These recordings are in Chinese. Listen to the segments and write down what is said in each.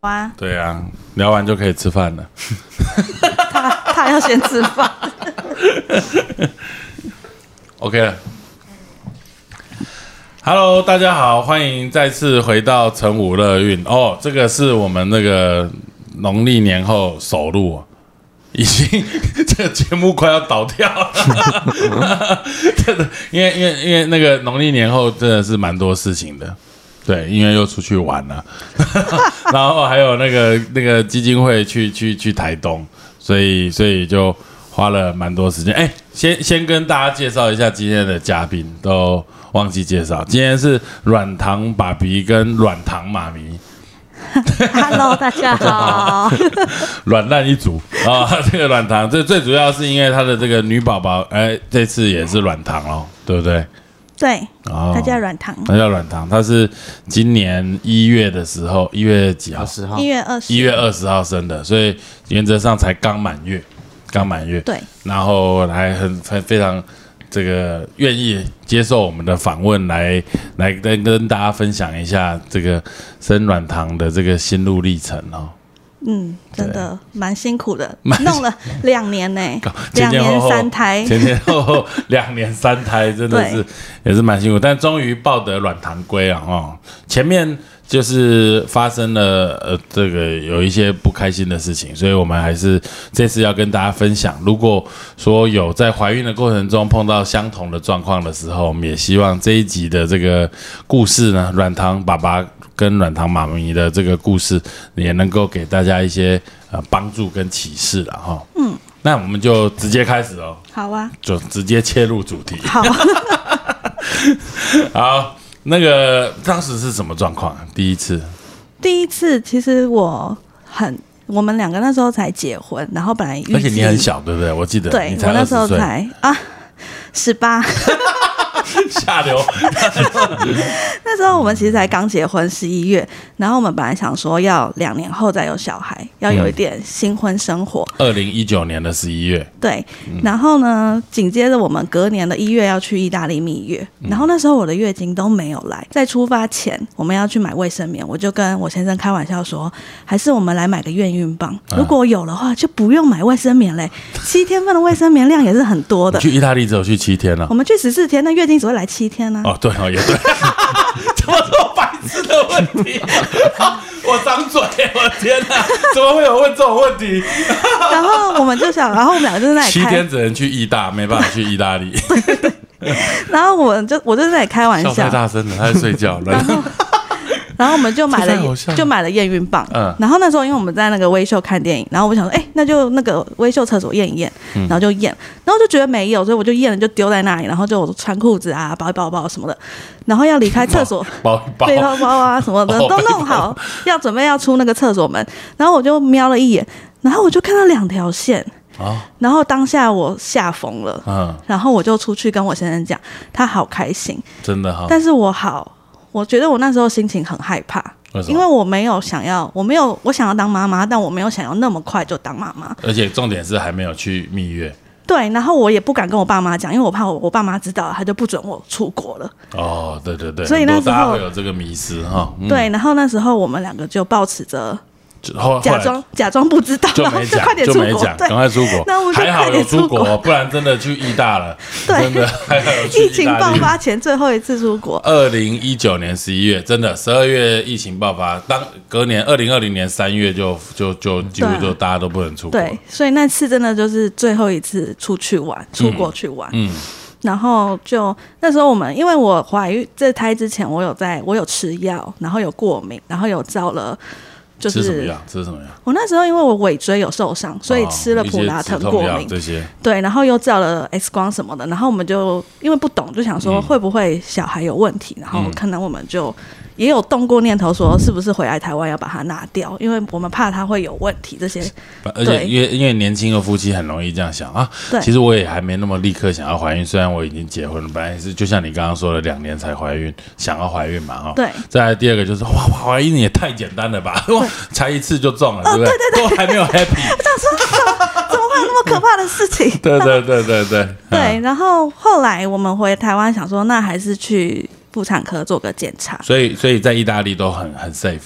哇，对啊，聊完就可以吃饭了。他 他要先吃饭。OK 了。Hello，大家好，欢迎再次回到成武乐运哦。这个是我们那个农历年后首录哦，已经这个节目快要倒掉了。真的，因为因为因为那个农历年后真的是蛮多事情的。对，因为又出去玩了，然后还有那个那个基金会去去去台东，所以所以就花了蛮多时间。哎，先先跟大家介绍一下今天的嘉宾，都忘记介绍。今天是软糖爸比跟软糖妈咪，Hello，大家好。软烂一组啊、这个软糖，这最主要是因为他的这个女宝宝，哎，这次也是软糖哦，对不对？对，哦他叫软糖，它叫软糖，它是今年一月的时候，一月几号？十号一月二十，一月二十号生的，所以原则上才刚满月，刚满月。对，然后还很很非常这个愿意接受我们的访问，来来跟跟大家分享一下这个生软糖的这个心路历程哦。嗯，真的蛮辛苦的，弄了两年呢，前两年三胎，前前后后两年三胎，真的是也是蛮辛苦，但终于抱得软糖归啊！哦，前面就是发生了呃这个有一些不开心的事情，所以我们还是这次要跟大家分享。如果说有在怀孕的过程中碰到相同的状况的时候，我们也希望这一集的这个故事呢，软糖爸爸跟软糖妈咪的这个故事，也能够给大家一些呃帮助跟启示了哈。嗯，那我们就直接开始哦。好啊，就直接切入主题。好，好，那个当时是什么状况啊？第一次第一次其实我很，我们两个那时候才结婚，然后本来而且你很，小，对不对？我记得对你才我那时候才啊十八，下流。那时候我们其实才刚结婚十一月，然后我们本来想说要两年后再有小孩，要有一点新婚生活，二零一九年的十一月，对，然后呢，紧接着我们隔年的一月要去意大利蜜月，然后那时候我的月经都没有来，在出发前我们要去买卫生棉，我就跟我先生开玩笑说，还是我们来买个验孕棒，如果有的话就不用买卫生棉嘞，七天份的卫生棉量也是很多的。去意大利只有去七天了我。们去十四天，那月经只会来七天呢、哦，对哦，也对。怎么这么白痴的问题？我张嘴，我的天哪！怎么会有问这种问题？然后我们就想，然后我们两个就在那里七天，只能去意大，没办法去意大利。然后我们就我就在那里开玩笑笑太，大声了，他在睡觉了。然后我们就买了了就买了验孕棒，嗯。然后那时候因为我们在那个微秀看电影，然后我想说，哎、那就那个微秀厕所验一验，嗯。然后就验，然后就觉得没有，所以我就验了就丢在那里，然后就我穿裤子啊、包一包包什么的，然后要离开厕所。包 一包，背包包啊什么的 哦都弄好，要准备要出那个厕所门，然后我就瞄了一眼，然后我就看到两条线，哦，然后当下我吓疯了，嗯，然后我就出去跟我先生讲，他好开心，真的哈。但是我好，我觉得我那时候心情很害怕，为因为我没有想要，我没有我想要当妈妈，但我没有想要那么快就当妈妈。而且重点是还没有去蜜月对，然后我也不敢跟我爸妈讲，因为我怕我我爸妈知道了，他就不准我出国了。哦，对对对，所以那时候大家会有这个迷失哈。嗯，对，然后那时候我们两个就抱持着就假装假装不知道，就没讲就没讲，对赶，快出国。那我们就还好有出出国，不然真的去意大了。对真的还好去疫情。爆发前最后一次出国。二零一九年十一月，真的十二月疫情爆发，当隔年二零二零年三月就就就几乎对啊就大家都不能出国。对，所以那次真的就是最后一次出去玩，出国去玩。嗯，然后就那时候我们，因为我怀孕这胎之前，我有在我有吃药，然后有过敏，然后有照了，就是吃什么药？吃什么药？我那时候因为我尾椎有受伤，所以吃了普拉腾过敏，这些。对，然后又照了 X 光什么的，然后我们就因为不懂，就想说会不会小孩有问题，然后可能我们就也有动过念头说，是不是回来台湾要把它拿掉，因为我们怕它会有问题。这些而且因为因为年轻的夫妻很容易这样想啊。对，其实我也还没那么立刻想要怀孕，虽然我已经结婚了，本来是就像你刚刚说的，两年才怀孕，想要怀孕嘛，哈。对。再来第二个就是哇，怀孕也太简单了吧？哇，才一次就中了，对不对？都还没有 happy。怎么会有那么可怕的事情？对对对对对。对，然后后来我们回台湾，想说那还是去妇产科做个检查。所以，所以在意大利都很很 safe。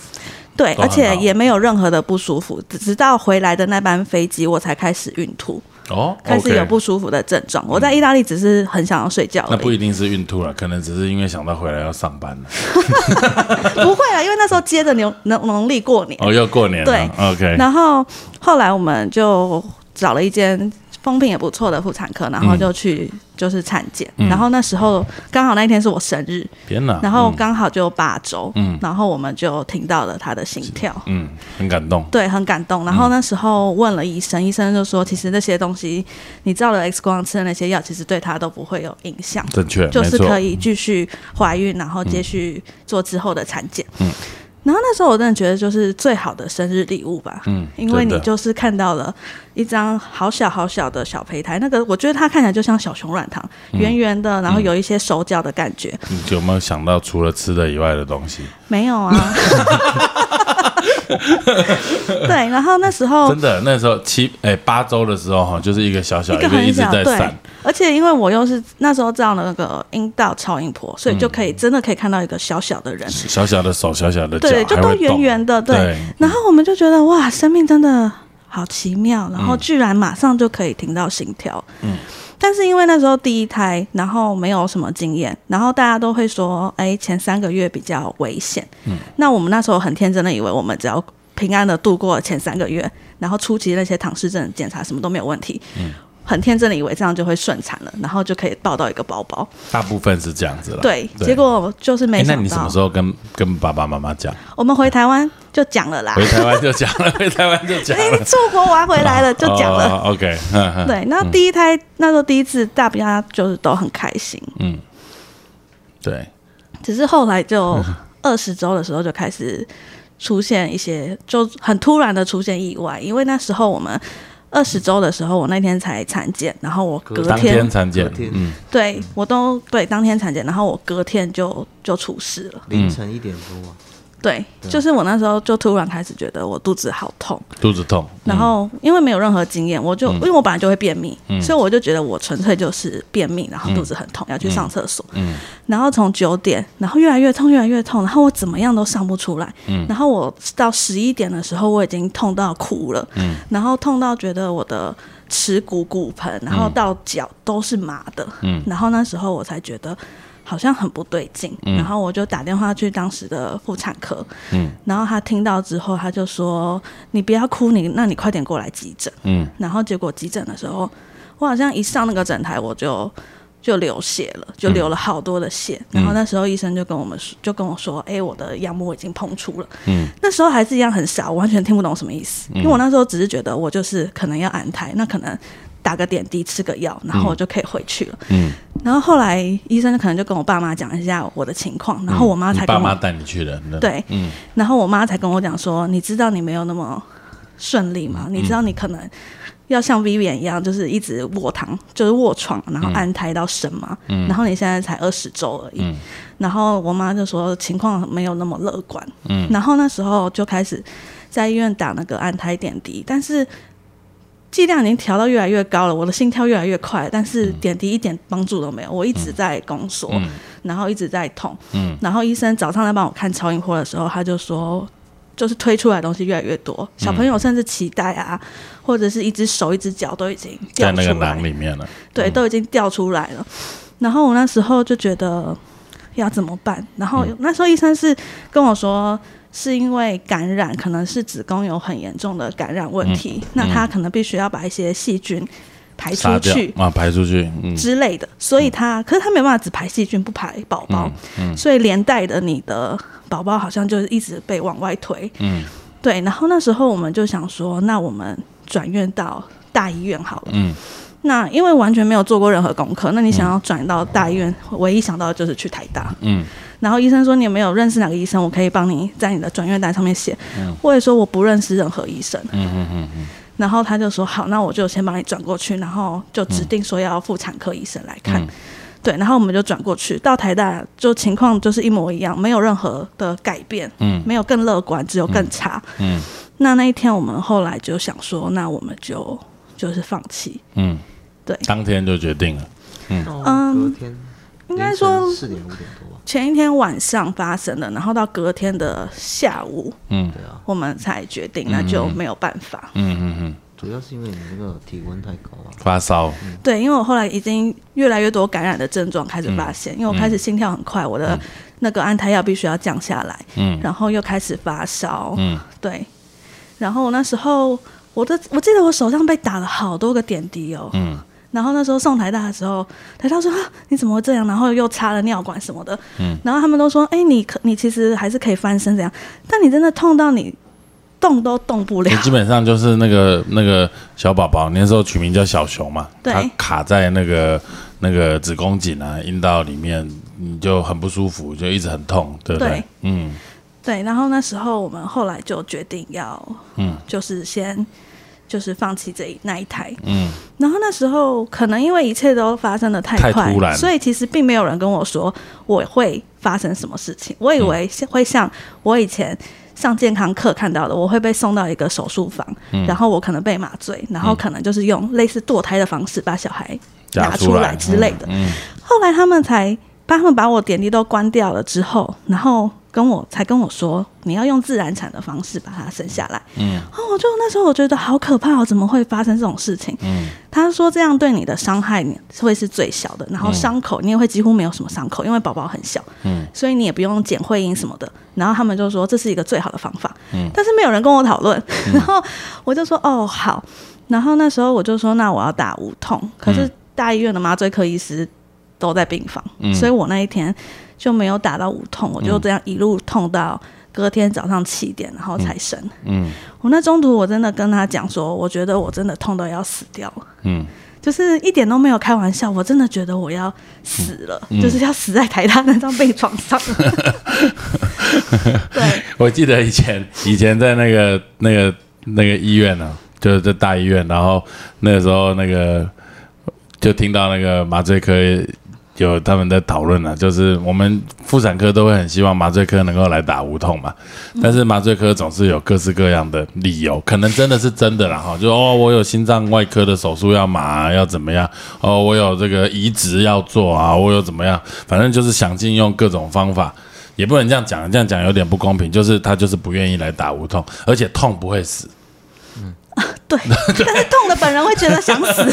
对，而且也没有任何的不舒服，直到回来的那班飞机，我才开始孕吐。哦，开始有不舒服的症状。我在意大利只是很想要睡觉，那不一定是孕吐了，可能只是因为想到回来要上班了。不会啊，因为那时候接着农农农历过年，哦，要过年，对，OK。然后后来我们就找了一间。风评也不错的妇产科，然后就去就是产检，然后那时候刚好那一天是我生日，天哪！然后刚好就八周，嗯，然后我们就听到了他的心跳，嗯，很感动，对，很感动。然后那时候问了医生，医生就说，其实那些东西你照了 X 光吃的那些药，其实对他都不会有影响，正确，就是可以继续怀孕，然后继续做之后的产检，嗯。然后那时候我真的觉得就是最好的生日礼物吧，嗯，因为你就是看到了一张好小好小的小胚胎，那个我觉得它看起来就像小熊软糖，圆圆的，然后有一些手脚的感觉。你有没有想到除了吃的以外的东西？没有啊。对，然后那时候真的那时候七哎八周的时候哈，就是一个小小一个一直在散，而且因为我又是那时候这样的那个阴道超音波，所以就可以真的可以看到一个小小的人，小小的手，小小的脚，对，就都圆圆的，对。然后我们就觉得哇，生命真的好奇妙，然后居然马上就可以听到心跳，嗯。但是因为那时候第一胎，然后没有什么经验，然后大家都会说，哎，前三个月比较危险。嗯，那我们那时候很天真的以为，我们只要平安的度过前三个月，然后初期那些唐氏症检查什么都没有问题。嗯。很天真的以为这样就会顺产了，然后就可以抱到一个宝宝。大部分是这样子了。对，结果就是没想到。那你什么时候跟跟爸爸妈妈讲？我们回台湾就讲了啦。回台湾就讲了，回台湾就讲了。出国玩回来了就讲了。OK，对，那第一胎那时候第一次，大家就是都很开心。嗯，对。只是后来就 二十周的时候就开始出现一些，就很突然的出现意外，因为那时候我们。二十周的时候，我那天才产检，然后我隔天产检，嗯，对我都对当天产检，然后我隔天就就出事了，凌晨一点多。对，就是我那时候就突然开始觉得我肚子好痛，肚子痛。然后因为没有任何经验，我就因为我本来就会便秘，所以我就觉得我纯粹就是便秘，然后肚子很痛，要去上厕所。嗯。然后从九点，然后越来越痛，越来越痛，然后我怎么样都上不出来。嗯。然后我到十一点的时候，我已经痛到哭了。嗯。然后痛到觉得我的耻骨骨盆，然后到脚都是麻的。嗯。然后那时候我才觉得。好像很不对劲，然后我就打电话去当时的妇产科，然后他听到之后，他就说：“你不要哭，你那你快点过来急诊。”嗯，然后结果急诊的时候，我好像一上那个诊台，我就就流血了，就流了好多的血。然后那时候医生就跟我们说，就跟我说：“哎，我的羊膜已经膨出了。”嗯，那时候还是一样很傻，我完全听不懂什么意思，因为我那时候只是觉得我就是可能要安胎，那可能。打个点滴，吃个药，然后我就可以回去了。嗯，然后后来医生可能就跟我爸妈讲一下我的情况，然后我妈才爸妈带你去的。对，嗯，然后我妈才跟我讲说：“你知道你没有那么顺利吗？你知道你可能要像 Vivian 一样，就是一直卧躺，就是卧床，然后安胎到生吗？嗯，然后你现在才二十周而已。嗯，然后我妈就说情况没有那么乐观。嗯，然后那时候就开始在医院打那个安胎点滴，但是。剂量已经调到越来越高了，我的心跳越来越快，但是点滴一点帮助都没有。我一直在宫缩，然后一直在痛。嗯，然后医生早上在帮我看超音波的时候，他就说，就是推出来的东西越来越多，小朋友甚至脐带啊，或者是一只手、一只脚都已经在那个囊里面了。对，都已经掉出来了。然后我那时候就觉得要怎么办？然后那时候医生是跟我说。是因为感染，可能是子宫有很严重的感染问题，那他可能必须要把一些细菌排出去啊，排出去之类的，所以他可是他没办法只排细菌不排宝宝，所以连带的你的宝宝好像就是一直被往外推，嗯，对。然后那时候我们就想说，那我们转院到大医院好了，嗯，那因为完全没有做过任何功课，那你想要转到大医院，唯一想到的就是去台大，嗯。然后医生说你有没有认识哪个医生，我可以帮你在你的转院单上面写。我也说我不认识任何医生。嗯嗯嗯嗯，然后他就说好，那我就先帮你转过去，然后就指定说要妇产科医生来看。嗯对，然后我们就转过去，到台大就情况就是一模一样，没有任何的改变，嗯没有更乐观，只有更差。嗯那那一天我们后来就想说，那我们就就是放弃。嗯，对当天就决定了。嗯嗯隔天应该说四点五点多吧。前一天晚上发生的，然后到隔天的下午，嗯。对啊，我们才决定，那就没有办法。嗯嗯嗯，主要是因为你那个体温太高啊。发烧。对，因为我后来已经越来越多感染的症状开始发现，嗯。因为我开始心跳很快，我的那个安胎药必须要降下来，嗯。然后又开始发烧，嗯。对，然后我那时候我的我记得我手上被打了好多个点滴哦，嗯然后那时候送台大的时候，台大说啊你怎么会这样？然后又插了尿管什么的，嗯。然后他们都说哎、你可你其实还是可以翻身这样，但你真的痛到你动都动不了，基本上就是那个那个小宝宝，那时候取名叫小熊嘛，对。它卡在那个那个子宫颈啊、阴道里面，你就很不舒服，就一直很痛，对不对？对。嗯。对，然后那时候我们后来就决定要嗯。就是先就是放弃这一那一台，嗯。然后那时候可能因为一切都发生的太太快，突然。所以其实并没有人跟我说我会发生什么事情。我以为是会像我以前上健康课看到的，我会被送到一个手术房，嗯。然后我可能被麻醉，然后可能就是用类似堕胎的方式把小孩拿出来之类的。嗯。后来他们才帮他们把我点滴都关掉了之后，然后跟我才跟我说，你要用自然产的方式把它生下来。嗯。哦，我就那时候我觉得好可怕哦，怎么会发生这种事情？嗯。他说这样对你的伤害你会是最小的，然后伤口你也会几乎没有什么伤口，因为宝宝很小，嗯。所以你也不用剪会阴什么的。然后他们就说这是一个最好的方法，嗯。但是没有人跟我讨论。然后我就说哦好，然后那时候我就说那我要打无痛，可是大医院的麻醉科医师都在病房，嗯。所以我那一天就没有打到无痛，我就这样一路痛到隔天早上七点，然后才生。嗯。我那中途我真的跟他讲说，我觉得我真的痛到要死掉。了。嗯。就是一点都没有开玩笑，我真的觉得我要死了，嗯。就是要死在台大那张病床上。对，我记得以前以前在那个那个那个医院呢、就是在大医院，然后那个时候那个就听到那个麻醉科有他们在讨论啊，就是我们妇产科都会很希望麻醉科能够来打无痛嘛，但是麻醉科总是有各式各样的理由，可能真的是真的啦哈，就哦我有心脏外科的手术要麻、啊、要怎么样，哦我有这个移植要做啊，我有怎么样，反正就是想尽用各种方法。也不能这样讲，这样讲有点不公平。就是他就是不愿意来打无痛，而且痛不会死，对，但是痛的本人会觉得想死。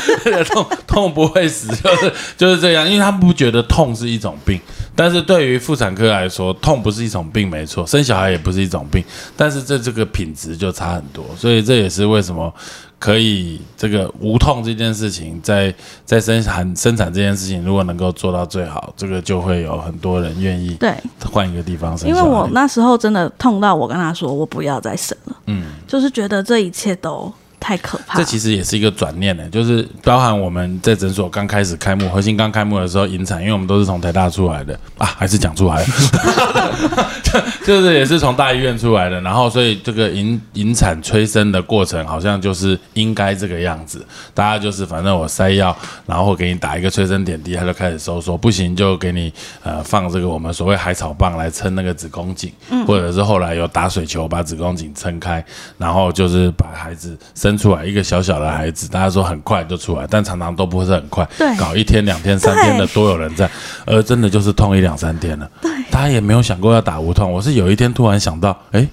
痛痛不会死，就是 就是这样，因为他不觉得痛是一种病，但是对于妇产科来说，痛不是一种病，没错，生小孩也不是一种病，但是这这个品质就差很多，所以这也是为什么可以这个无痛这件事情，在在生产生产这件事情，如果能够做到最好，这个就会有很多人愿意对，换一个地方生因。为我那时候真的痛到我跟他说我不要再生了，嗯。就是觉得这一切都太可怕。这其实也是一个转念呢，就是包含我们在诊所刚开始开幕，核心刚开幕的时候引产，因为我们都是从台大出来的。啊，还是讲出来了，就是也是从大医院出来的，然后所以这个引引产催生的过程好像就是应该这个样子，大家就是反正我塞药，然后给你打一个催生点滴，他就开始收缩，不行就给你呃放这个我们所谓海草棒来撑那个子宫颈，或者是后来有打水球把子宫颈撑开，然后就是把孩子生出来，一个小小的孩子，大家说很快就出来，但常常都不是很快，对搞一天、两天、三天的都有人在，而真的就是痛一两三天了，对，他也没有想过要打无痛，我是有一天突然想到，哎，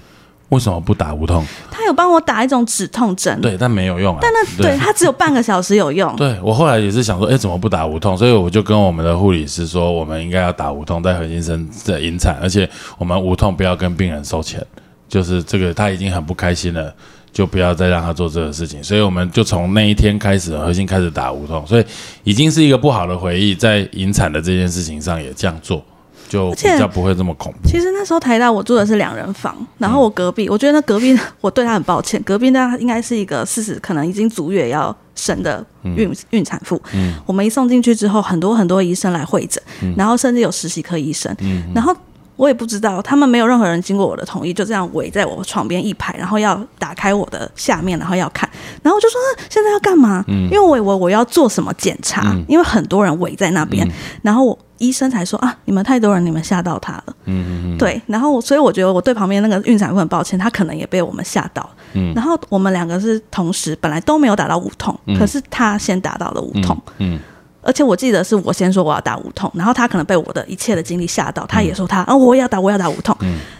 为什么不打无痛？他有帮我打一种止痛针，对，但没有用啊，但那对他只有半个小时有用。对我后来也是想说，哎，怎么不打无痛？所以我就跟我们的护理师说，我们应该要打无痛，在核心生的引产，而且我们无痛不要跟病人收钱，就是这个他已经很不开心了。就不要再让他做这个事情，所以我们就从那一天开始，核心开始打无痛，所以已经是一个不好的回忆，在引产的这件事情上也这样做，就比较不会这么恐怖。其实那时候台大我住的是两人房，然后我隔壁，我觉得那隔壁我对他很抱歉，隔壁那应该是一个四十可能已经足月要生的孕孕产妇。嗯我们一送进去之后，很多很多医生来会诊，然后甚至有实习科医生，然后。我也不知道，他们没有任何人经过我的同意，就这样围在我床边一排，然后要打开我的下面，然后要看，然后我就说啊现在要干嘛？因为我以为我要做什么检查，因为很多人围在那边，然后我医生才说啊，你们太多人，你们吓到他了。嗯嗯嗯，对，然后所以我觉得我对旁边那个孕产妇很抱歉，她可能也被我们吓到。嗯然后我们两个是同时，本来都没有打到无痛，可是她先打到了无痛。嗯而且我记得是我先说我要打无痛，然后他可能被我的一切的经历吓到，他也说他啊我也要打我要打无痛，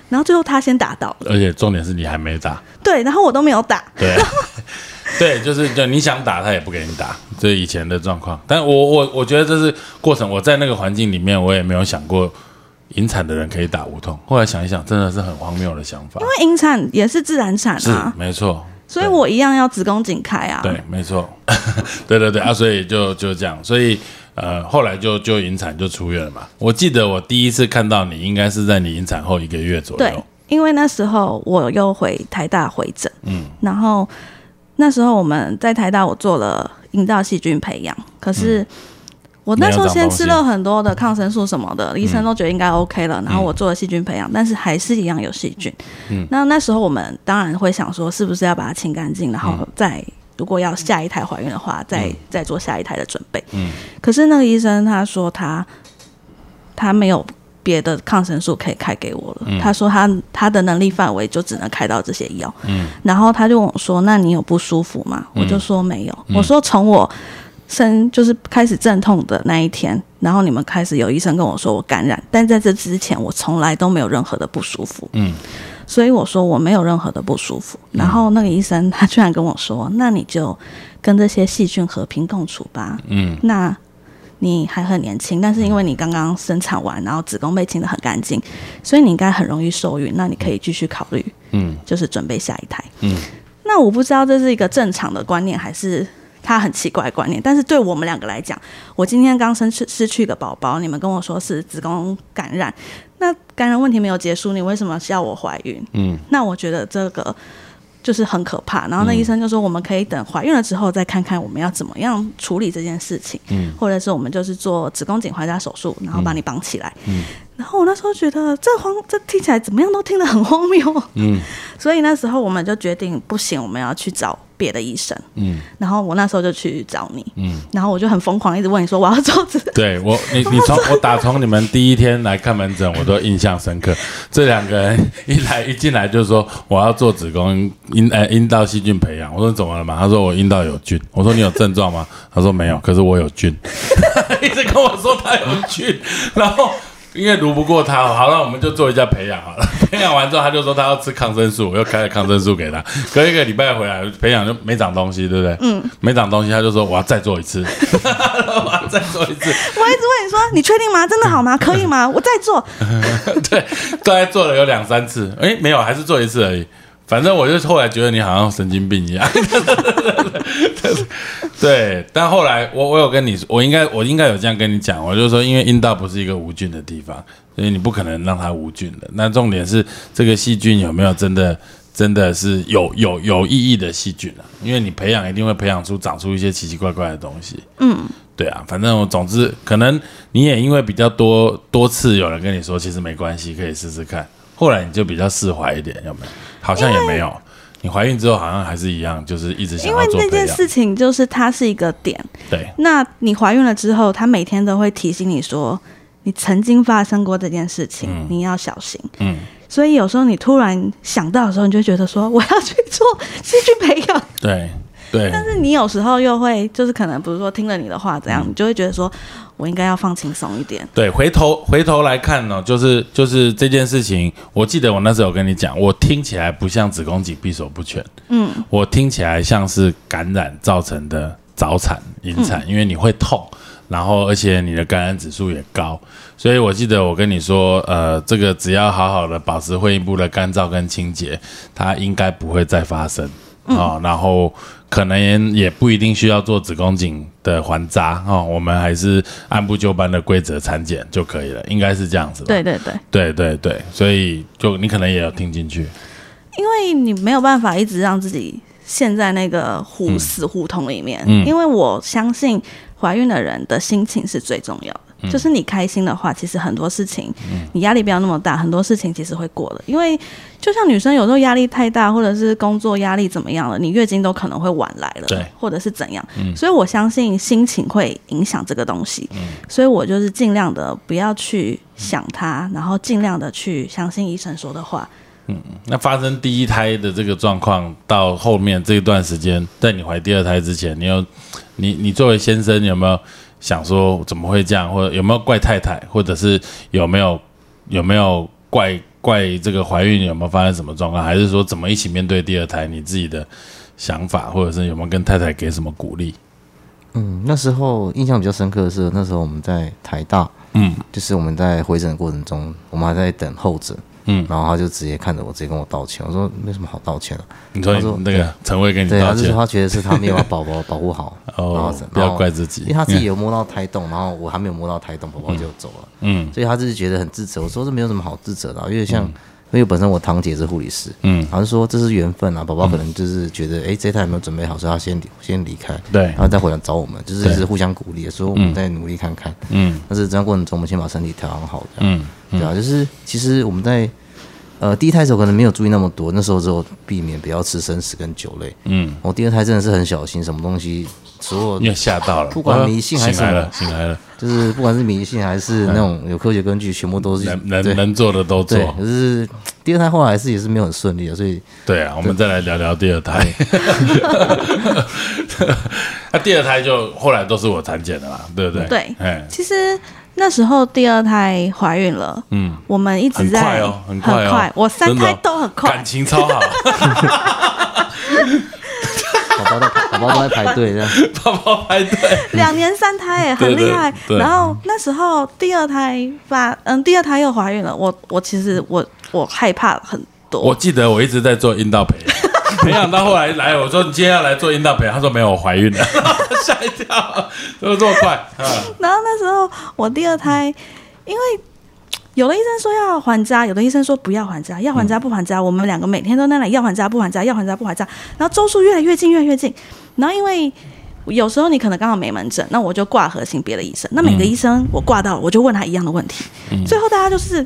然后最后他先打到，而且重点是你还没打，对，然后我都没有打，对啊，对，就是就你想打他也不给你打，这是以前的状况。但我我我觉得这是过程，我在那个环境里面，我也没有想过引产的人可以打无痛。后来想一想，真的是很荒谬的想法。因。为引产也是自然产是啊，没错，所以我一样要子宫颈开啊，对，没错，对对对啊，所以就就这样，所以呃，后来就就引产就出院了嘛。我记得我第一次看到你，应该是在你引产后一个月左右。对右。，因为那时候我又回台大回诊，嗯。然后那时候我们在台大我做了阴道细菌培养，可是我那时候先吃了很多的抗生素什么的，医生都觉得应该 OK 了，然后我做了细菌培养，但是还是一样有细菌。嗯那那时候我们当然会想说，是不是要把它清干净，然后再。如果要下一胎怀孕的话，再再做下一胎的准备。嗯可是那个医生他说他他没有别的抗生素可以开给我了，嗯他说他他的能力范围就只能开到这些药。嗯然后他就问我说：“那你有不舒服吗？”嗯我就说没有。我说从我生就是开始阵痛的那一天，然后你们开始有医生跟我说我感染，但在这之前我从来都没有任何的不舒服。嗯所以我说我没有任何的不舒服。然后那个医生他居然跟我说：“那你就跟这些细菌和平共处吧。嗯那你还很年轻，但是因为你刚刚生产完，然后子宫被清的很干净，所以你应该很容易受孕。那你可以继续考虑，嗯就是准备下一胎。嗯那我不知道这是一个正常的观念，还是他很奇怪的观念。但是对我们两个来讲，我今天刚生失失去一个宝宝，你们跟我说是子宫感染，那感染问题没有结束，你为什么是要我怀孕？嗯那我觉得这个就是很可怕。然后那医生就说，我们可以等怀孕了之后再看看我们要怎么样处理这件事情，嗯或者是我们就是做子宫颈环加手术，然后把你绑起来。嗯然后我那时候觉得这荒，这听起来怎么样都听得很荒谬，嗯 所以那时候我们就决定不行，我们要去找别的医生。嗯然后我那时候就去找你，嗯，然后我就很疯狂，一直问你说我要做子对我，你你从我打从你们第一天来看门诊，我都印象深刻。这两个人一来一进来就说我要做子宫阴呃阴道细菌培养，我说怎么了嘛？他说我阴道有菌，我说你有症状吗？他说没有，可是我有菌，一直跟我说他有菌，然后。因为读不过他，好了，我们就做一下培养好了。培养完之后，他就说他要吃抗生素，我又开了抗生素给他。隔一个礼拜回来，培养就没长东西，对不对？嗯，没长东西，他就说我要再做一次，我要再做一次。我一直问你说你确定吗？真的好吗？可以吗？我再做。对，大概做了有两三次，哎，没有，还是做一次而已。反正我就后来觉得你好像神经病一样。对，但后来我我有跟你说，我应该我应该有这样跟你讲，我就说，因为阴道不是一个无菌的地方，所以你不可能让它无菌的。那重点是这个细菌有没有真的真的是有有有意义的细菌啊？因为你培养一定会培养出长出一些奇奇怪怪的东西。嗯，对啊，反正我总之可能你也因为比较多多次有人跟你说，其实没关系，可以试试看。后来你就比较释怀一点，有没有？好像也没有。你怀孕之后好像还是一样，就是一直想因为。那件事情就是它是一个点。对，那你怀孕了之后，他每天都会提醒你说，你曾经发生过这件事情，嗯你要小心。嗯，所以有时候你突然想到的时候，你就觉得说我要去做 细菌培养，对，对，但是你有时候又会就是可能比如说听了你的话怎样，嗯。你就会觉得说我应该要放轻松一点。对，回头回头来看呢、就是就是这件事情，我记得我那时候有跟你讲，我听起来不像子宫颈闭锁不全，嗯，我听起来像是感染造成的早产、引产，因为你会痛，然后而且你的感染指数也高，所以我记得我跟你说，呃，这个只要好好的保持会阴部的干燥跟清洁，它应该不会再发生。哦，然后可能也不一定需要做子宫颈的环扎哦，我们还是按部就班的规则产检就可以了，应该是这样子吧？对对对，对对对，所以就你可能也有听进去，因为你没有办法一直让自己陷在那个胡死胡同里面，嗯。因为我相信怀孕的人的心情是最重要的。就是你开心的话，其实很多事情，你压力不要那么大，很多事情其实会过的。因为就像女生有时候压力太大，或者是工作压力怎么样了，你月经都可能会晚来了，对或者是怎样。所以我相信心情会影响这个东西，所以我就是尽量的不要去想它，然后尽量的去相信医生说的话。嗯那发生第一胎的这个状况，到后面这一段时间，在你怀第二胎之前，你有你你作为先生有没有想说怎么会这样，或者有没有怪太太，或者是有没有有没有怪怪这个怀孕有没有发生什么状况，还是说怎么一起面对第二胎？你自己的想法，或者是有没有跟太太给什么鼓励？嗯，那时候印象比较深刻的是，那时候我们在台大，嗯就是我们在回诊的过程中，我们还在等候诊，嗯，然后他就直接看着我，直接跟我道歉。我说没什么好道歉的，你说那个陈慧跟你对，道歉。他是，他觉得是他没有把宝宝保护好，然后哦，不要怪自己，因为他自己有摸到胎动，然后我还没有摸到胎动，宝宝就走了，嗯。所以他就是觉得很自责。我说这没有什么好自责的啊、因为像、因为本身我堂姐是护理师，嗯，好像说这是缘分啊，宝宝可能就是觉得哎、这一胎有没有准备好，所以他先离先离开，对。然，后再回来找我们，就是互相鼓励的，说我们再努力看看。嗯。但是这段过程中，我们先把身体调养好，嗯。对啊，就是其实我们在呃第一胎的时候可能没有注意那么多，那时候只有避免不要吃生食跟酒类。嗯，我第二胎真的是很小心，什么东西所有吓到了，不管迷信还是什么醒来了，醒来了，就是不管是迷信还是那种有科学根据，全部都是能能能做的都对。做，可是第二胎后来是也是没有很顺利的，所以对啊，我们再来聊聊第二胎。那第二胎就后来都是我产检的啦，对不对？对哎，其实那时候第二胎怀孕了，嗯，我们一直很在快哦，很快哦，我三胎都很快感。情超好，宝宝在宝宝都在排队这样。宝宝排队，两年三胎哎，很厉害。对然后那时候第二胎发，嗯，第二胎又怀孕了。我我其实我我害怕很多。我记得我一直在做阴道培养，没想到后来来，我说你今天要来做阴道培养，他说没有，我怀孕了，吓一跳，怎么这么快？啊，然后那时候我第二胎，因为有的医生说要还扎，有的医生说不要还扎，要还扎不还扎。我们两个每天都在那里要还扎不还扎，要还扎不还扎。然后周数越来越近，越来越近。然后因为有时候你可能刚好没门诊，那我就挂核心别的医生。那每个医生我挂到了，我就问他一样的问题。最后大家就是。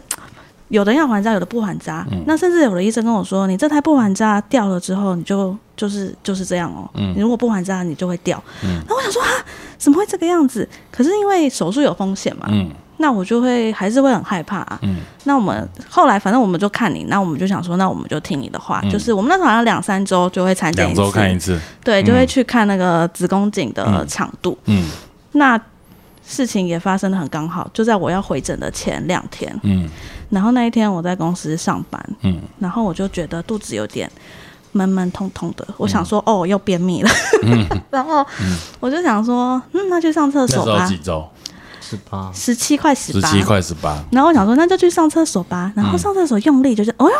有的要还扎，有的不还扎。那甚至有的医生跟我说：“你这台不还扎掉了之后，你就就是就是这样哦。你如果不还扎，你就会掉。那我想说啊，怎么会这个样子？可是因为手术有风险嘛，嗯。那我就会还是会很害怕、啊。嗯。那我们后来反正我们就看你，那我们就想说，那我们就听你的话，嗯。就是我们那时候好像两三周就会产检两一次，周看一次，对，嗯就会去看那个子宫颈的嗯。长度。嗯。那事情也发生的很刚好，就在我要回诊的前两天，嗯然后那一天我在公司上班，嗯。然后我就觉得肚子有点闷闷痛痛的，我想说，哦，又便秘了，然后我就想说，嗯，那去上厕所吧。几，周？十八，十七块十八，十七块十八，然后我想说，那就去上厕所吧。然后上厕所用力，就是，哦哟，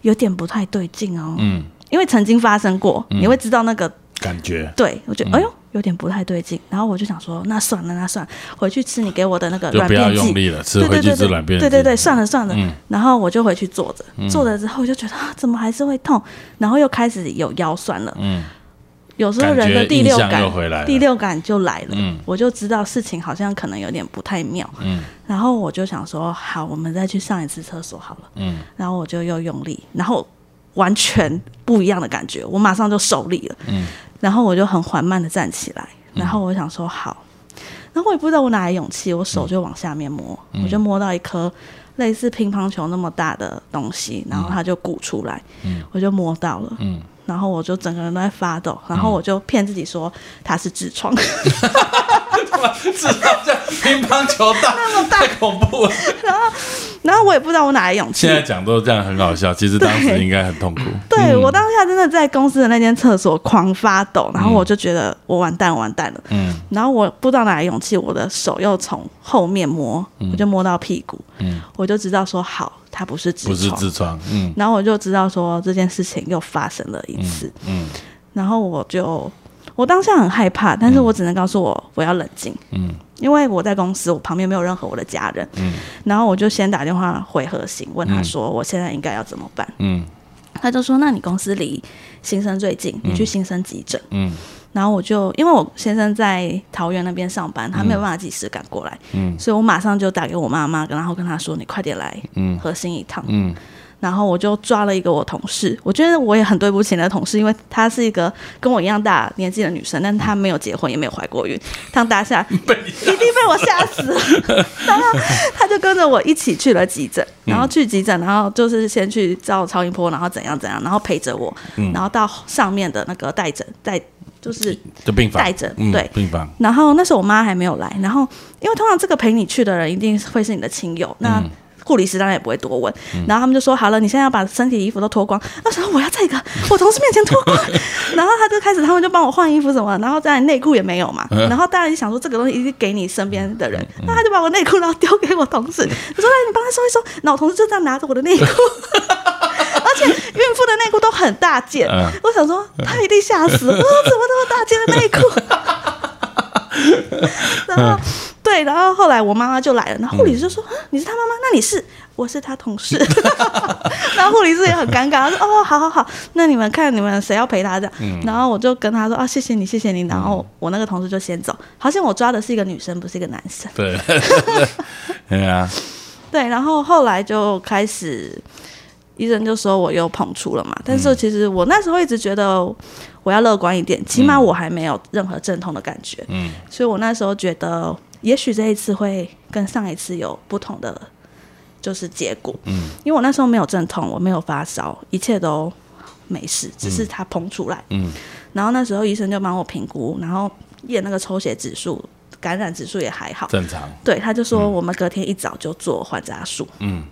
有点不太对劲哦。嗯，因为曾经发生过，你会知道那个，感觉。对我觉得，嗯。哎呦，有点不太对劲。然后我就想说，那算了，那算了，回去吃你给我的那个软便剂。用力了，吃回去吃软便剂对对对，算了算了。嗯然后我就回去坐着，坐着之后就觉得啊，怎么还是会痛？然后又开始有腰酸了。嗯有时候人的第六感第六感就来了，嗯我就知道事情好像可能有点不太妙。嗯然后我就想说，好，我们再去上一次厕所好了。嗯然后我就又用力，然后完全不一样的感觉，我马上就受力了。嗯然后我就很缓慢的站起来，然后我想说好，然后我也不知道我哪来勇气，我手就往下面摸，嗯。我就摸到一颗类似乒乓球那么大的东西，然后它就鼓出来，嗯。我就摸到了。嗯，然后我就整个人都在发抖，然后我就骗自己说它是痔疮，痔疮像乒乓球 大，太恐怖了。然后我也不知道我哪来勇气现，在讲都这样很好笑，其实当时应该很痛苦。对我当下真的在公司的那间厕所狂发抖，然后我就觉得我完蛋完蛋了。嗯然后我不知道哪来勇气，我的手又从后面摸，我就摸到屁股，嗯，我就知道说好，它不是痔不是疮。痔疮，嗯然后我就知道说这件事情又发生了一次，嗯然后我就我当下很害怕，但是我只能告诉我我要冷静，嗯因为我在公司，我旁边没有任何我的家人，嗯。然后我就先打电话回核心，问他说我现在应该要怎么办，嗯。他就说那你公司离新生最近，你去新生急诊。嗯。然后我就因为我先生在桃园那边上班，他没有办法及时赶过来，嗯。所以我马上就打给我妈妈，然后跟她说：“你快点来嗯。核心一趟。嗯然后我就抓了一个我同事，我觉得我也很对不起那个同事，因为她是一个跟我一样大年纪的女生，但她没有结婚，也没有怀过孕，当当下一定被我吓死了。然后她就跟着我一起去了急诊，然后去急诊，然后就是先去照超音波，然后怎样怎样，然后陪着我，然后到上面的那个待诊带就是就病房。带着嗯对。病房，然后那时候我妈还没有来，然后因为通常这个陪你去的人一定会是你的亲友，那嗯护理师当然也不会多问，然后他们就说好了，你现在要把身体衣服都脱光。那时候我要在一个我同事面前脱光，然后他就开始他们就帮我换衣服什么，然后当然内裤也没有嘛，嗯。然后大家就想说这个东西一定给你身边的人，那他就把我内裤然后丢给我同事，我说来你帮他收一收，然后我同事就这样拿着我的内裤。而且孕妇的内裤都很大件，嗯。我想说他一定吓死了，我说怎么那么大件的内裤？然后对，然后后来我妈妈就来了，然后护理师就说：“啊你是他妈妈？那你是？我是他同事。”然后护理师也很尴尬，他说：“哦，好好好，那你们看你们谁要陪他这样。然后我就跟他说：“啊，谢谢你，谢谢你。”然后我那个同事就先走，好像我抓的是一个女生，不是一个男生。对，对啊，对，然后后来就开始，医生就说我又碰出了嘛。但是其实我那时候一直觉得我要乐观一点，起码我还没有任何阵痛的感觉。嗯所以我那时候觉得，也许这一次会跟上一次有不同的就是结果。嗯因为我那时候没有阵痛，我没有发烧，一切都没事，只是它膨出来。嗯然后那时候医生就帮我评估，然后验那个抽血指数、感染指数也还好。正常，对，他就说我们隔天一早就做环扎术，嗯，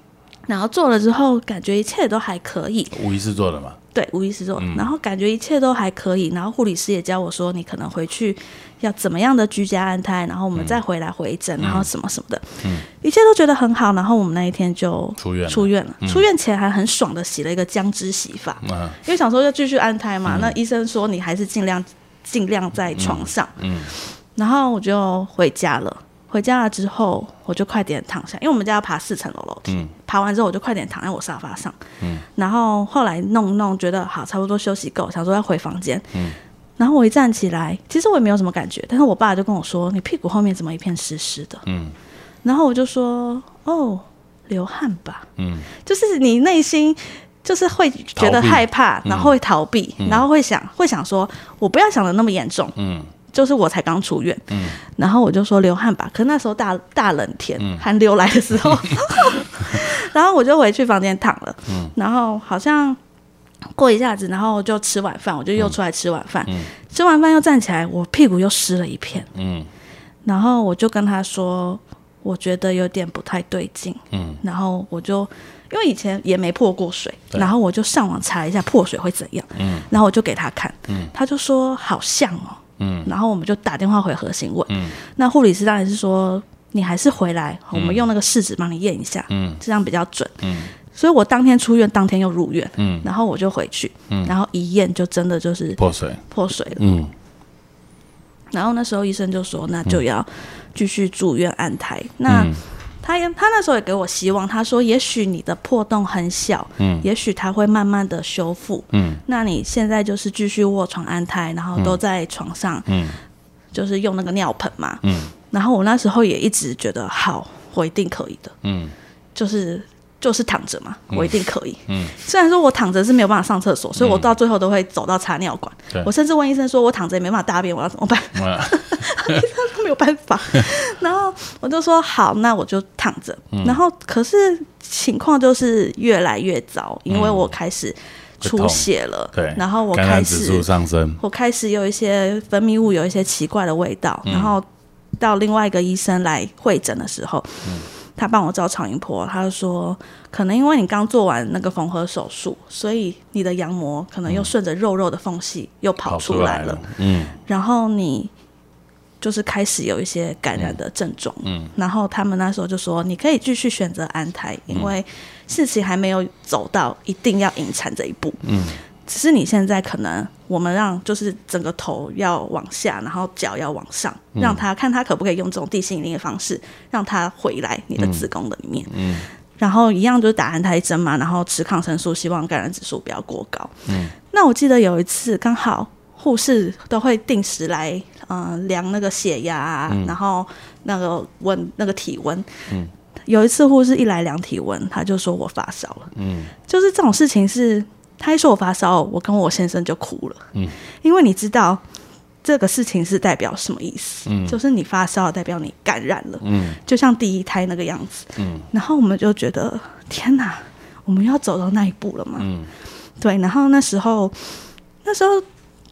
然后做了之后感觉一切都还可以，无疑是做的嘛，对，无意识做，嗯。然后感觉一切都还可以，然后护理师也教我说，你可能回去要怎么样的居家安胎，然后我们再回来回诊，然后什么什么的，嗯。一切都觉得很好，然后我们那一天就出院了。出院了，出院前还很爽的洗了一个姜汁洗发，嗯因为想说要继续安胎嘛，那医生说你还是尽量尽量在床上，嗯。然后我就回家了。回家了之后，我就快点躺下，因为我们家要爬四层楼楼梯。嗯爬完之后，我就快点躺在我沙发上。嗯然后后来弄弄，觉得好，差不多休息够，想说要回房间。嗯然后我一站起来，其实我也没有什么感觉，但是我爸就跟我说：“你屁股后面怎么一片湿湿的嗯？”然后我就说：“哦，流汗吧。嗯”就是你内心就是会觉得害怕，然后会逃避，然后会想会想说：“我不要想的那么严重。”嗯就是我才刚出院，嗯。然后我就说流汗吧，可是那时候大大冷天，嗯。寒流来的时候，然后我就回去房间躺了，嗯。然后好像过一下子，然后就吃晚饭，我就又出来吃晚饭，嗯。吃完饭又站起来，我屁股又湿了一片，嗯。然后我就跟他说，我觉得有点不太对劲，嗯。然后我就因为以前也没破过水，然后我就上网查一下破水会怎样，嗯。然后我就给他看，嗯。他就说好像哦，嗯。然后我们就打电话回核心问，嗯。那护理师当然是说你还是回来，我们用那个试纸帮你验一下，嗯。这样比较准。嗯。所以我当天出院，当天又入院，嗯，然后我就回去，然后一验就真的就是破水，破水了。嗯。然后那时候医生就说，那就要继续住院安胎。那嗯他也他那时候也给我希望，他说也许你的破洞很小，嗯。也许它会慢慢的修复。嗯。那你现在就是继续卧床安胎，然后都在床上，嗯。就是用那个尿盆嘛。嗯。然后我那时候也一直觉得，好，我一定可以的，嗯。就是就是躺着嘛，我一定可以。嗯。虽然说我躺着是没有办法上厕所，所以我到最后都会走到插尿管。对。我甚至问医生说，我躺着也没办法大便，我要怎么办？医生说没有办法。然后我就说好，那我就躺着。嗯。然后可是情况就是越来越糟，因为我开始出血了，对，然后我开始上升，我开始有一些分泌物有一些奇怪的味道，嗯。然后到另外一个医生来会诊的时候，嗯他帮我照超音波，他就说可能因为你刚做完那个缝合手术，所以你的羊膜可能又顺着肉肉的缝隙又跑跑出来了，出来了，嗯。然后你就是开始有一些感染的症状，嗯。然后他们那时候就说你可以继续选择安胎，因为事情还没有走到一定要引产这一步，嗯只是你现在可能我们让就是整个头要往下，然后脚要往上，嗯让他看他可不可以用这种地心引力的方式让他回来你的子宫的里面。嗯然后一样就是打安胎针嘛，然后吃抗生素，希望感染指数不要过高。嗯那我记得有一次刚好护士都会定时来，呃，量那个血压、啊，然后那个温那个体温。嗯有一次护士一来量体温，他就说我发烧了。嗯，就是这种事情是，他一说我发烧，我跟我先生就哭了。嗯，因为你知道这个事情是代表什么意思？嗯，就是你发烧代表你感染了。嗯，就像第一胎那个样子。嗯，然后我们就觉得天哪，我们要走到那一步了吗？嗯，对。然后那时候，那时候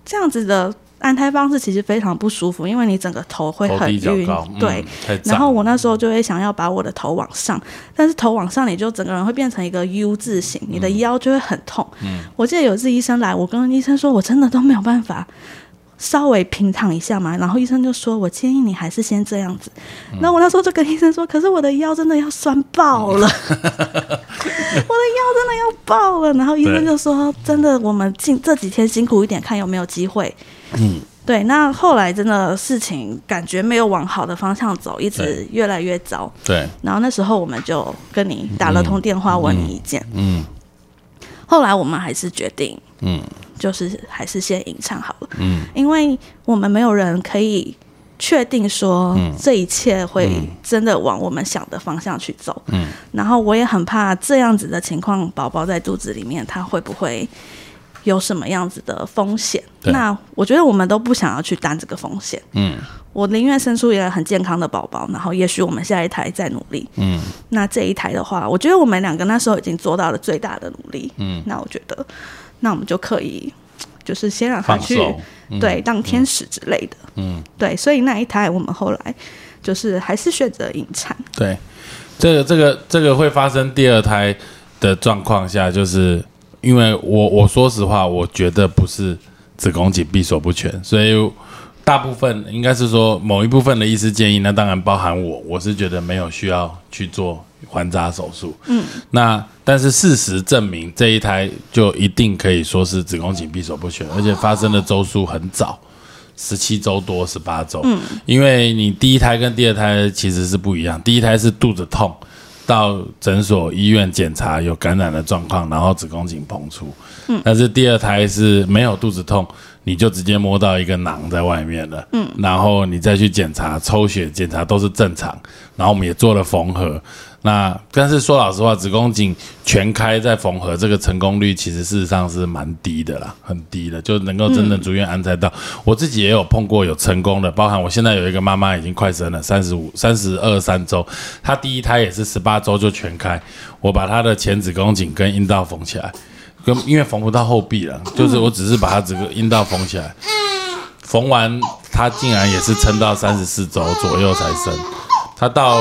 这样子的安胎方式其实非常不舒服，因为你整个头会很晕对。嗯，然后我那时候就会想要把我的头往上，但是头往上，你就整个人会变成一个 U 字形，你的腰就会很痛。我记得有一次医生来，我跟医生说，我真的都没有办法稍微平躺一下嘛，然后医生就说，我建议你还是先这样子。那、我那时候就跟医生说，可是我的腰真的要酸爆了，我的腰真的要爆了。然后医生就说，真的，我们近这几天辛苦一点，看有没有机会。嗯，对，那后来真的事情感觉没有往好的方向走，一直越来越糟。对，然后那时候我们就跟你打了通电话，问你意见。嗯后来我们还是决定，嗯就是还是先吟唱好了，嗯因为我们没有人可以确定说嗯这一切会真的往我们想的方向去走。嗯，然后我也很怕这样子的情况，宝宝在肚子里面他会不会有什么样子的风险？那我觉得我们都不想要去担这个风险。嗯我宁愿生出一个很健康的宝宝，然后也许我们下一台再努力。嗯那这一台的话，我觉得我们两个那时候已经做到了最大的努力。嗯，那我觉得，那我们就可以就是先让他去对当天使之类的。嗯，对，所以那一胎我们后来就是还是选择引产。对，这个这个这个会发生第二胎的状况下，就是因为我我说实话，我觉得不是子宫颈闭锁不全，所以大部分应该是说某一部分的医师建议，那当然包含我，我是觉得没有需要去做环扎手术。嗯，那但是事实证明，这一胎就一定可以说是子宫颈闭锁不全，而且发生的周数很早。十七周多，十八周，嗯，因为你第一胎跟第二胎其实是不一样，第一胎是肚子痛，到诊所医院检查有感染的状况，然后子宫颈膨出，嗯，但是第二胎是没有肚子痛，你就直接摸到一个囊在外面了，嗯，然后你再去检查抽血检查都是正常，然后我们也做了缝合，那但是说老实话，子宫颈全开再缝合这个成功率其实事实上是蛮低的啦，很低的，就能够真的住院安胎到。我自己也有碰过有成功的，包含我现在有一个妈妈已经快生了，三十五、三十二三周，她第一胎也是十八周就全开，我把她的前子宫颈跟阴道缝起来，跟因为缝不到后壁了，就是我只是把她整个阴道缝起来，缝完她竟然也是撑到三十四周左右才生，她到。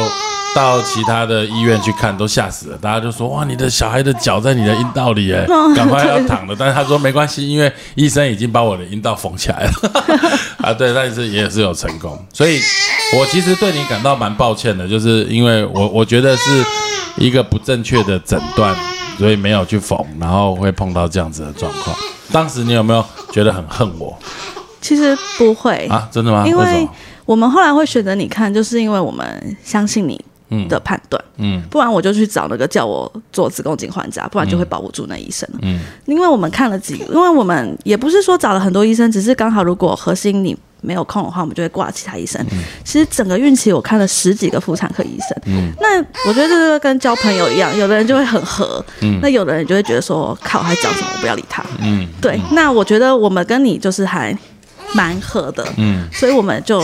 到其他的医院去看，都吓死了。大家就说：“哇，你的小孩的脚在你的阴道里，哎，赶快要躺了。”但是他说没关系，因为医生已经把我的阴道缝起来了。啊，对，但是也是有成功。所以，我其实对你感到蛮抱歉的，就是因为我我觉得是一个不正确的诊断，所以没有去缝，然后会碰到这样子的状况。当时你有没有觉得很恨我其实不会，啊？真的吗？因为？我们后来会选择你看，就是因为我们相信你嗯的判断。嗯。不然我就去找那个叫我做子宫颈环扎，不然就会保不住那医生了。嗯。因为我们看了几个，因为我们也不是说找了很多医生，只是刚好如果核心你没有空的话，我们就会挂其他医生。其实整个孕期我看了十几个妇产科医生，嗯。那我觉得这个跟交朋友一样，有的人就会很合，那有的人就会觉得说靠，还讲什么，我不要理他。嗯。对，那我觉得我们跟你就是还蛮合的，嗯。所以我们就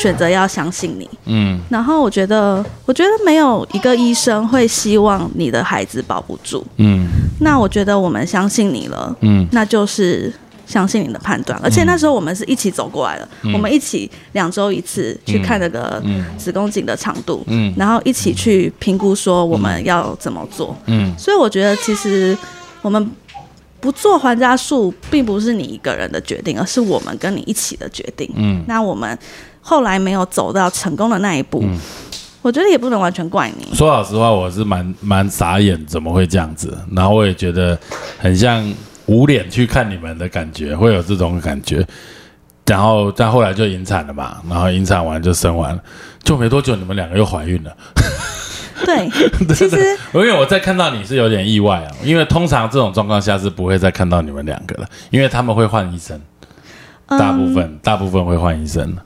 选择要相信你。嗯。然后我觉得，我觉得没有一个医生会希望你的孩子保不住。嗯。那我觉得我们相信你了，嗯。那就是相信你的判断。而且那时候我们是一起走过来的，我们一起两周一次去看那个子宫颈的长度，嗯。然后一起去评估说我们要怎么做。嗯。所以我觉得其实我们不做还家术，并不是你一个人的决定，而是我们跟你一起的决定。嗯那我们后来没有走到成功的那一步，我觉得也不能完全怪你。说老实话，我是蛮蛮傻眼，怎么会这样子？然后我也觉得很像捂脸去看你们的感觉，会有这种感觉。然后但后来就引产了嘛，然后引产完就生完了，就没多久你们两个又怀孕了。对，其实因为我在看到你是有点意外啊，因为通常这种状况下是不会再看到你们两个了，因为他们会换医生。大部分大部分会换医生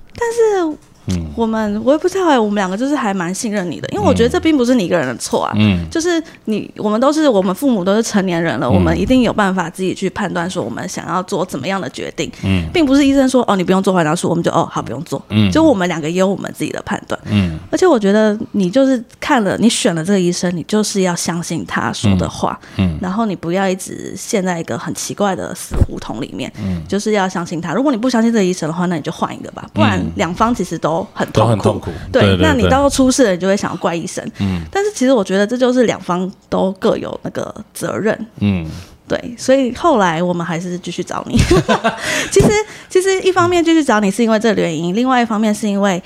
的。我们我也不知道哎，我们两个就是还蛮信任你的，因为我觉得这并不是你一个人的错啊，嗯。就是你我们都是我们父母都是成年人了，我们一定有办法自己去判断说我们想要做怎么样的决定，嗯。并不是医生说哦你不用做化疗术，我们就哦好不用做，嗯。就我们两个也有我们自己的判断，嗯。而且我觉得你就是看了你选了这个医生，你就是要相信他说的话，嗯。然后你不要一直陷在一个很奇怪的死胡同里面，嗯。就是要相信他。如果你不相信这个医生的话，那你就换一个吧，不然两方其实都很痛苦。很痛苦。对，对对对那你到时候出事了，你就会想要怪医生。嗯但是其实我觉得这就是两方都各有那个责任。嗯对，所以后来我们还是继续找你。其实，其实一方面继续找你是因为这个原因，另外一方面是因为，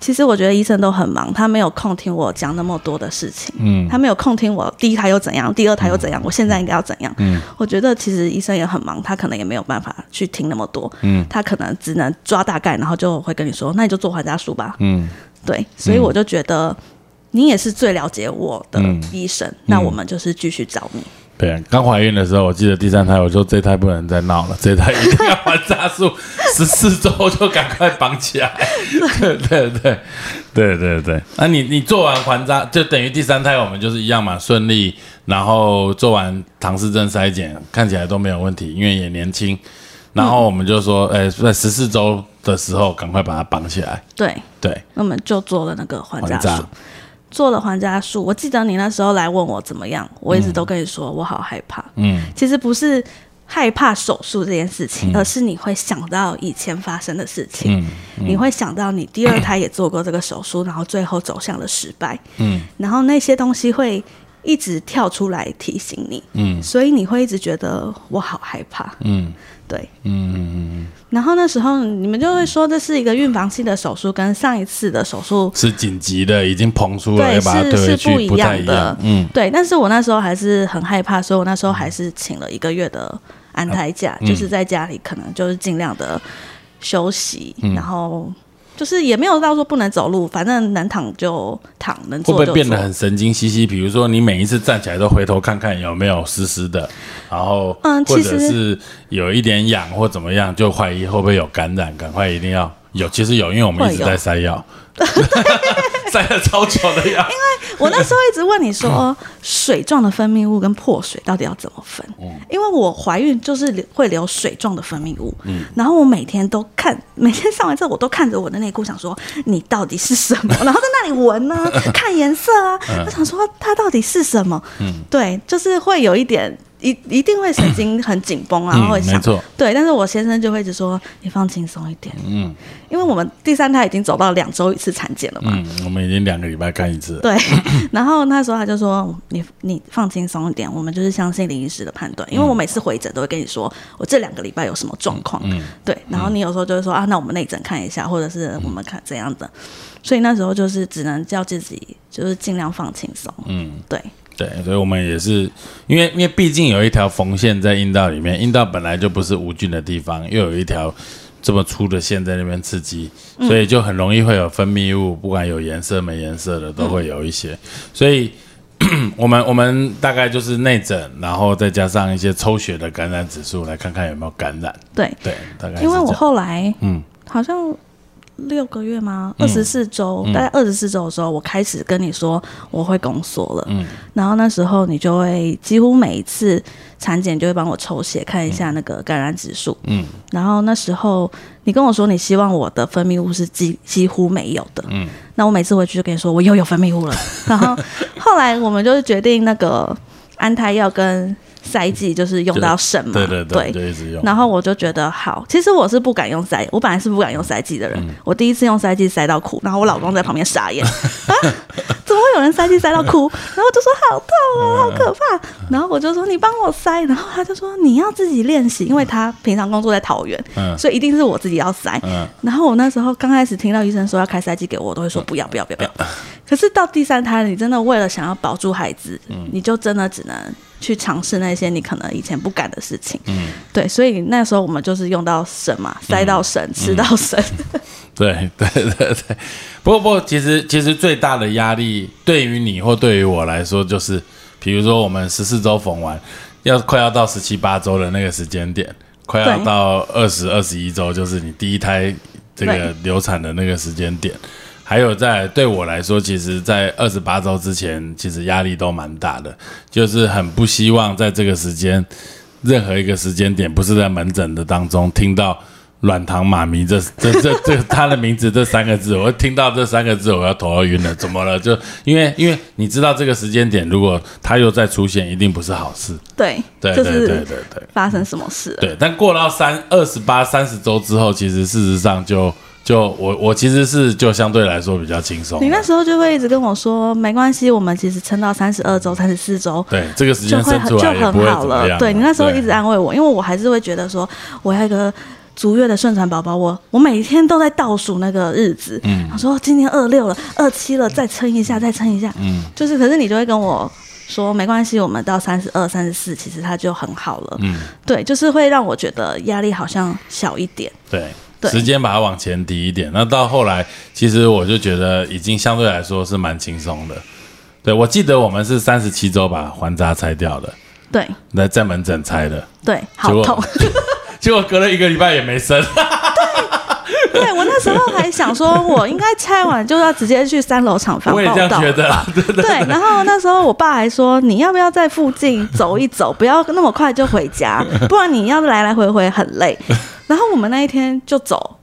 其实我觉得医生都很忙，他没有空听我讲那么多的事情，嗯。他没有空听我第一胎又怎样，第二胎又怎样，我现在应该要怎样。嗯。我觉得其实医生也很忙，他可能也没有办法去听那么多，嗯。他可能只能抓大概，然后就会跟你说，那你就做还家书吧。嗯。对，所以我就觉得你也是最了解我的嗯。医生，那我们就是继续找你。对，刚怀孕的时候，我记得第三胎，我说这胎不能再闹了，这胎一定要还扎术，十四周就赶快绑起来。对对对对对对。那、你你做完环扎，就等于第三胎我们就是一样嘛，顺利，然后做完唐氏症筛检，看起来都没有问题，因为也年轻。然后我们就说，哎、在十四周的时候赶快把它绑起来。对，对，那我们就做了那个还家还扎术，做了还家术。我记得你那时候来问我怎么样，我一直都跟你说我好害怕。嗯。其实不是害怕手术这件事情，而是你会想到以前发生的事情，嗯。你会想到你第二胎也做过这个手术，然后最后走向了失败，嗯。然后那些东西会一直跳出来提醒你，嗯。所以你会一直觉得我好害怕。嗯对，嗯嗯嗯，然后那时候你们就会说这是一个孕房期的手术，跟上一次的手术是紧急的，已经膨出了，对把它是是不一样的。嗯。对，但是我那时候还是很害怕，所以我那时候还是请了一个月的安胎假，嗯。就是在家里可能就是尽量的休息，嗯。然后就是也没有到说不能走路，反正能躺就躺，能会坐就坐。不会变得很神经兮兮？比如说，你每一次站起来都回头看看有没有湿湿的，然后或嗯其实者是有一点痒或怎么样，就怀疑会不会有感染，赶快一定要有。其实有，因为我们一直会有在塞药，塞了超久的呀。因为。我那时候一直问你说，水状的分泌物跟破水到底要怎么分？因为我怀孕就是流会流水状的分泌物，然后我每天都看，每天上完之后我都看着我的内裤，想说你到底是什么？然后在那里闻呢，看颜色啊，我想说它到底是什么？对，就是会有一点。一一定会神经很紧绷啊，然后会嗯，想对，但是我先生就会一直说你放轻松一点，嗯。因为我们第三胎已经走到两周一次产检了嘛，嗯，我们已经两个礼拜看一次。对，然后那时候他就说：“你你放轻松一点，我们就是相信林医师的判断，因为我每次回诊都会跟你说我这两个礼拜有什么状况，嗯。对，然后你有时候就会说啊，那我们内诊看一下，或者是我们看怎样的，所以那时候就是只能叫自己就是尽量放轻松，嗯，对，对，所以我们也是因为因为毕竟有一条缝线在阴道里面，阴道本来就不是无菌的地方，又有一条这么粗的线在那边刺激，所以就很容易会有分泌物，不管有颜色没颜色的都会有一些，所以。我们我们大概就是内诊，然后再加上一些抽血的感染指数，来看看有没有感染。对，对，大概因为我后来嗯好像六个月吗？二十四周，大概二十四周的时候，我开始跟你说我会宫缩了。嗯然后那时候你就会几乎每一次产检就会帮我抽血看一下那个感染指数。嗯然后那时候你跟我说你希望我的分泌物是几几乎没有的。嗯那我每次回去就跟你说我又有分泌物了。然后后来我们就是决定那个安胎药跟塞剂就是用到肾嘛。对对对，就一直用。然后我就觉得好，其实我是不敢用塞，我本来是不敢用塞剂的人。我第一次用塞剂塞到哭，然后我老公在旁边傻眼，啊，怎么会有人塞剂塞到哭？然后我就说好痛啊，好可怕。然后我就说你帮我塞，然后他就说你要自己练习，因为他平常工作在桃园，嗯所以一定是我自己要塞。嗯然后我那时候刚开始听到医生说要开塞剂给我，我都会说不要不要不要不要。可是到第三胎了，你真的为了想要保住孩子，你就真的只能去尝试那些你可能以前不敢的事情。嗯，对，所以那时候我们就是用到神嘛，塞到神，吃到神。对对对对，不过不过，其实其实最大的压力对于你或对于我来说，就是比如说我们十四周缝完，要快要到十七八周的那个时间点，快要到二十二十一周，就是你第一胎这个流产的那个时间点。还有在对我来说，其实，在二十八周之前，其实压力都蛮大的，就是很不希望在这个时间，任何一个时间点，不是在门诊的当中听到“软糖妈咪”这这这这他的名字这三个字，我听到这三个字，我要头要晕了。怎么了？就因为因为你知道这个时间点，如果他又再出现，一定不是好事。对，对对就是对对对。发生什么事了？对，但过到三二十八、三十周之后，其实事实上就就我我其实是就相对来说比较轻松。你那时候就会一直跟我说，没关系，我们其实撑到三十二周、三十四周。对这个时就会间生出很就很好了。对你那时候一直安慰我，因为我还是会觉得说，我要一个足月的顺产宝宝，我我每天都在倒数那个日子。嗯，我说今天二六了，二七了，再撑一下，再撑一下。嗯，就是，可是你就会跟我说，没关系，我们到三十二、三十四，其实它就很好了。嗯，对，就是会让我觉得压力好像小一点。对。对时间把它往前提一点，那到后来，其实我就觉得已经相对来说是蛮轻松的。对我记得我们是三十七周把环扎拆掉的，对在在门诊拆的，对，好痛。结果 隔了一个礼拜也没生。对我那时候还想说，我应该拆完就要直接去三楼厂房我也这样报道觉得 对，然后那时候我爸还说，你要不要在附近走一走，不要那么快就回家，不然你要来来回回很累。然后我们那一天就走，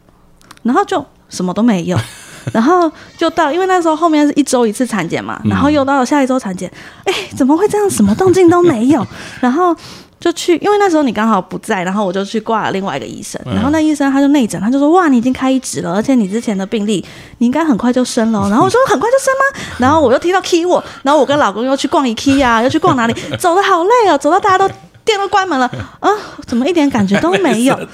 然后就什么都没有。然后就到，因为那时候后面是一周一次产检嘛，然后又到了下一周产检，哎，怎么会这样？什么动静都没有。然后就去，因为那时候你刚好不在，然后我就去挂了另外一个医生，然后那医生他就内诊，他就说哇，你已经开一指了，而且你之前的病例，你应该很快就生了哦。然后我说很快就生吗？然后我又听到 key 我，然后我跟老公又去逛一 key 啊又去逛哪里，走的好累哦，走到大家都店都关门了，啊，怎么一点感觉都没有？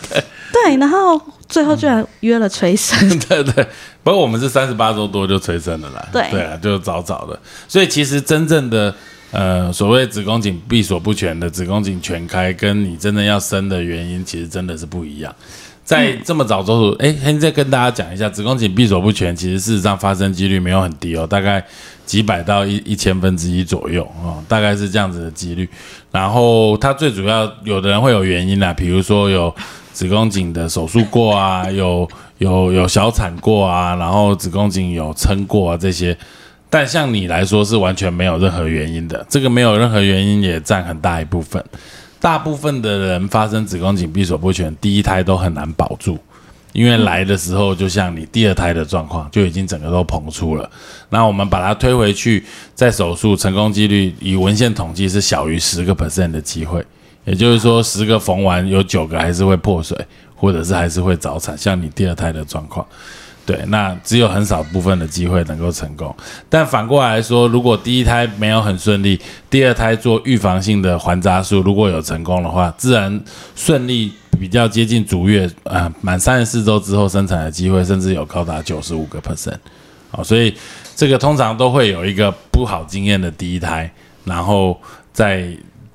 对，然后最后居然约了催生，对对，不过我们是三十八周多就催生了啦。对对啊，就早早的。所以其实真正的呃所谓子宫颈闭锁不全的子宫颈全开，跟你真的要生的原因，其实真的是不一样。在这么早周数，哎、现在跟大家讲一下，子宫颈闭锁不全，其实事实上发生几率没有很低哦，大概几百到一一千分之一左右哦，大概是这样子的几率。然后它最主要，有的人会有原因啦，比如说有子宫颈的手术过啊，有有有小产过啊，然后子宫颈有撑过啊这些。但像你来说是完全没有任何原因的，这个没有任何原因也占很大一部分。大部分的人发生子宫颈闭锁不全，第一胎都很难保住，因为来的时候就像你第二胎的状况，就已经整个都膨出了。那我们把它推回去，再手术成功几率以文献统计是小于十个 percent 的机会，也就是说十个缝完有九个还是会破水，或者是还是会早产，像你第二胎的状况。对，那只有很少部分的机会能够成功。但反过来说，如果第一胎没有很顺利，第二胎做预防性的环扎术，如果有成功的话，自然顺利比较接近足月，啊，满三十四周之后生产的机会，甚至有高达九十五个 percent。好，所以这个通常都会有一个不好经验的第一胎，然后在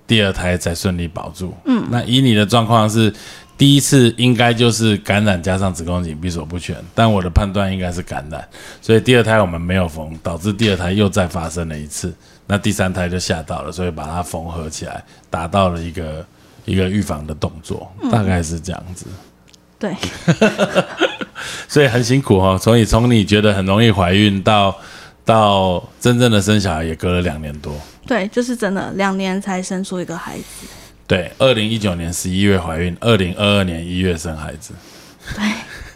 第二胎才顺利保住。嗯，那以你的状况是。第一次应该就是感染加上子宫颈闭锁不全，但我的判断应该是感染，所以第二胎我们没有缝，导致第二胎又再发生了一次，那第三胎就吓到了，所以把它缝合起来，达到了一个一个预防的动作，大概是这样子。对，所以很辛苦哦，从你从你觉得很容易怀孕到到真正的生小孩，也隔了两年多。对，就是真的两年才生出一个孩子。对，二零一九年十一月怀孕，二零二二年一月生孩子。对，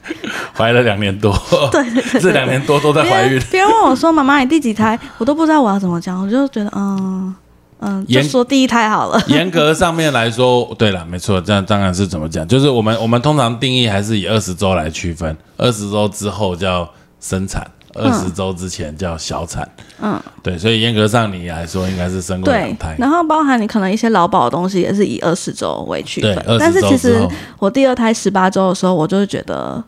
怀了两年多，对对对对 这两年多都在怀孕别人。别人问我说：“妈妈，你第几胎？”我都不知道我要怎么讲，我就觉得嗯嗯，就严说第一胎好了。严格上面来说，对了，没错，这样当然是怎么讲？就是我们我们通常定义还是以二十周来区分，二十周之后叫生产，二十周之前叫小产。嗯，对，所以严格上你来说，应该是生过对两胎，。然后包含你可能一些劳保的东西也是以二十周为区分，但是其实我第二胎十八周的时候，我就是觉得，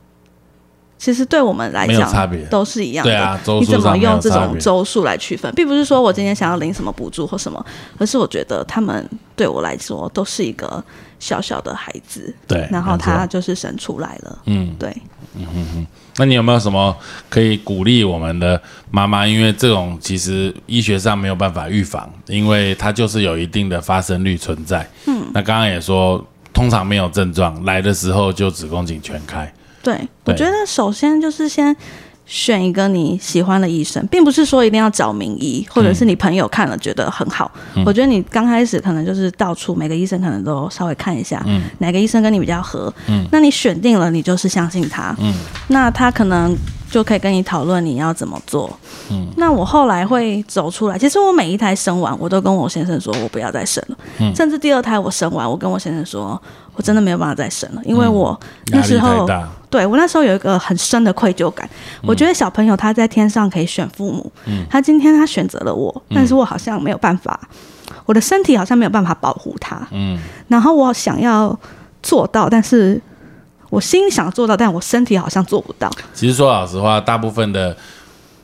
其实对我们来没有差讲别都是一样的。对啊周数你怎么用这种周数来区分，并不是说我今天想要领什么补助或什么，而是我觉得他们对我来说都是一个小小的孩子，对，然后他就是生出来了。嗯，对，那你有没有什么可以鼓励我们的妈妈？因为这种其实医学上没有办法预防，因为它就是有一定的发生率存在。嗯，那刚刚也说，通常没有症状，来的时候就子宫颈全开。对，我觉得首先就是先选一个你喜欢的医生，并不是说一定要找名医，或者是你朋友看了觉得很好。我觉得你刚开始可能就是到处每个医生可能都稍微看一下，哪个医生跟你比较合，那你选定了，你就是相信他，那他可能。就可以跟你讨论你要怎么做。嗯，那我后来会走出来。其实我每一胎生完，我都跟我先生说，我不要再生了。嗯，甚至第二胎我生完，我跟我先生说，我真的没有办法再生了，因为我那时候大。对我那时候有一个很深的愧疚感，我觉得小朋友他在天上可以选父母，他今天他选择了我，但是我好像没有办法，我的身体好像没有办法保护他，嗯，然后我想要做到，但是我心里想做到，但我身体好像做不到。其实说老实话，大部分的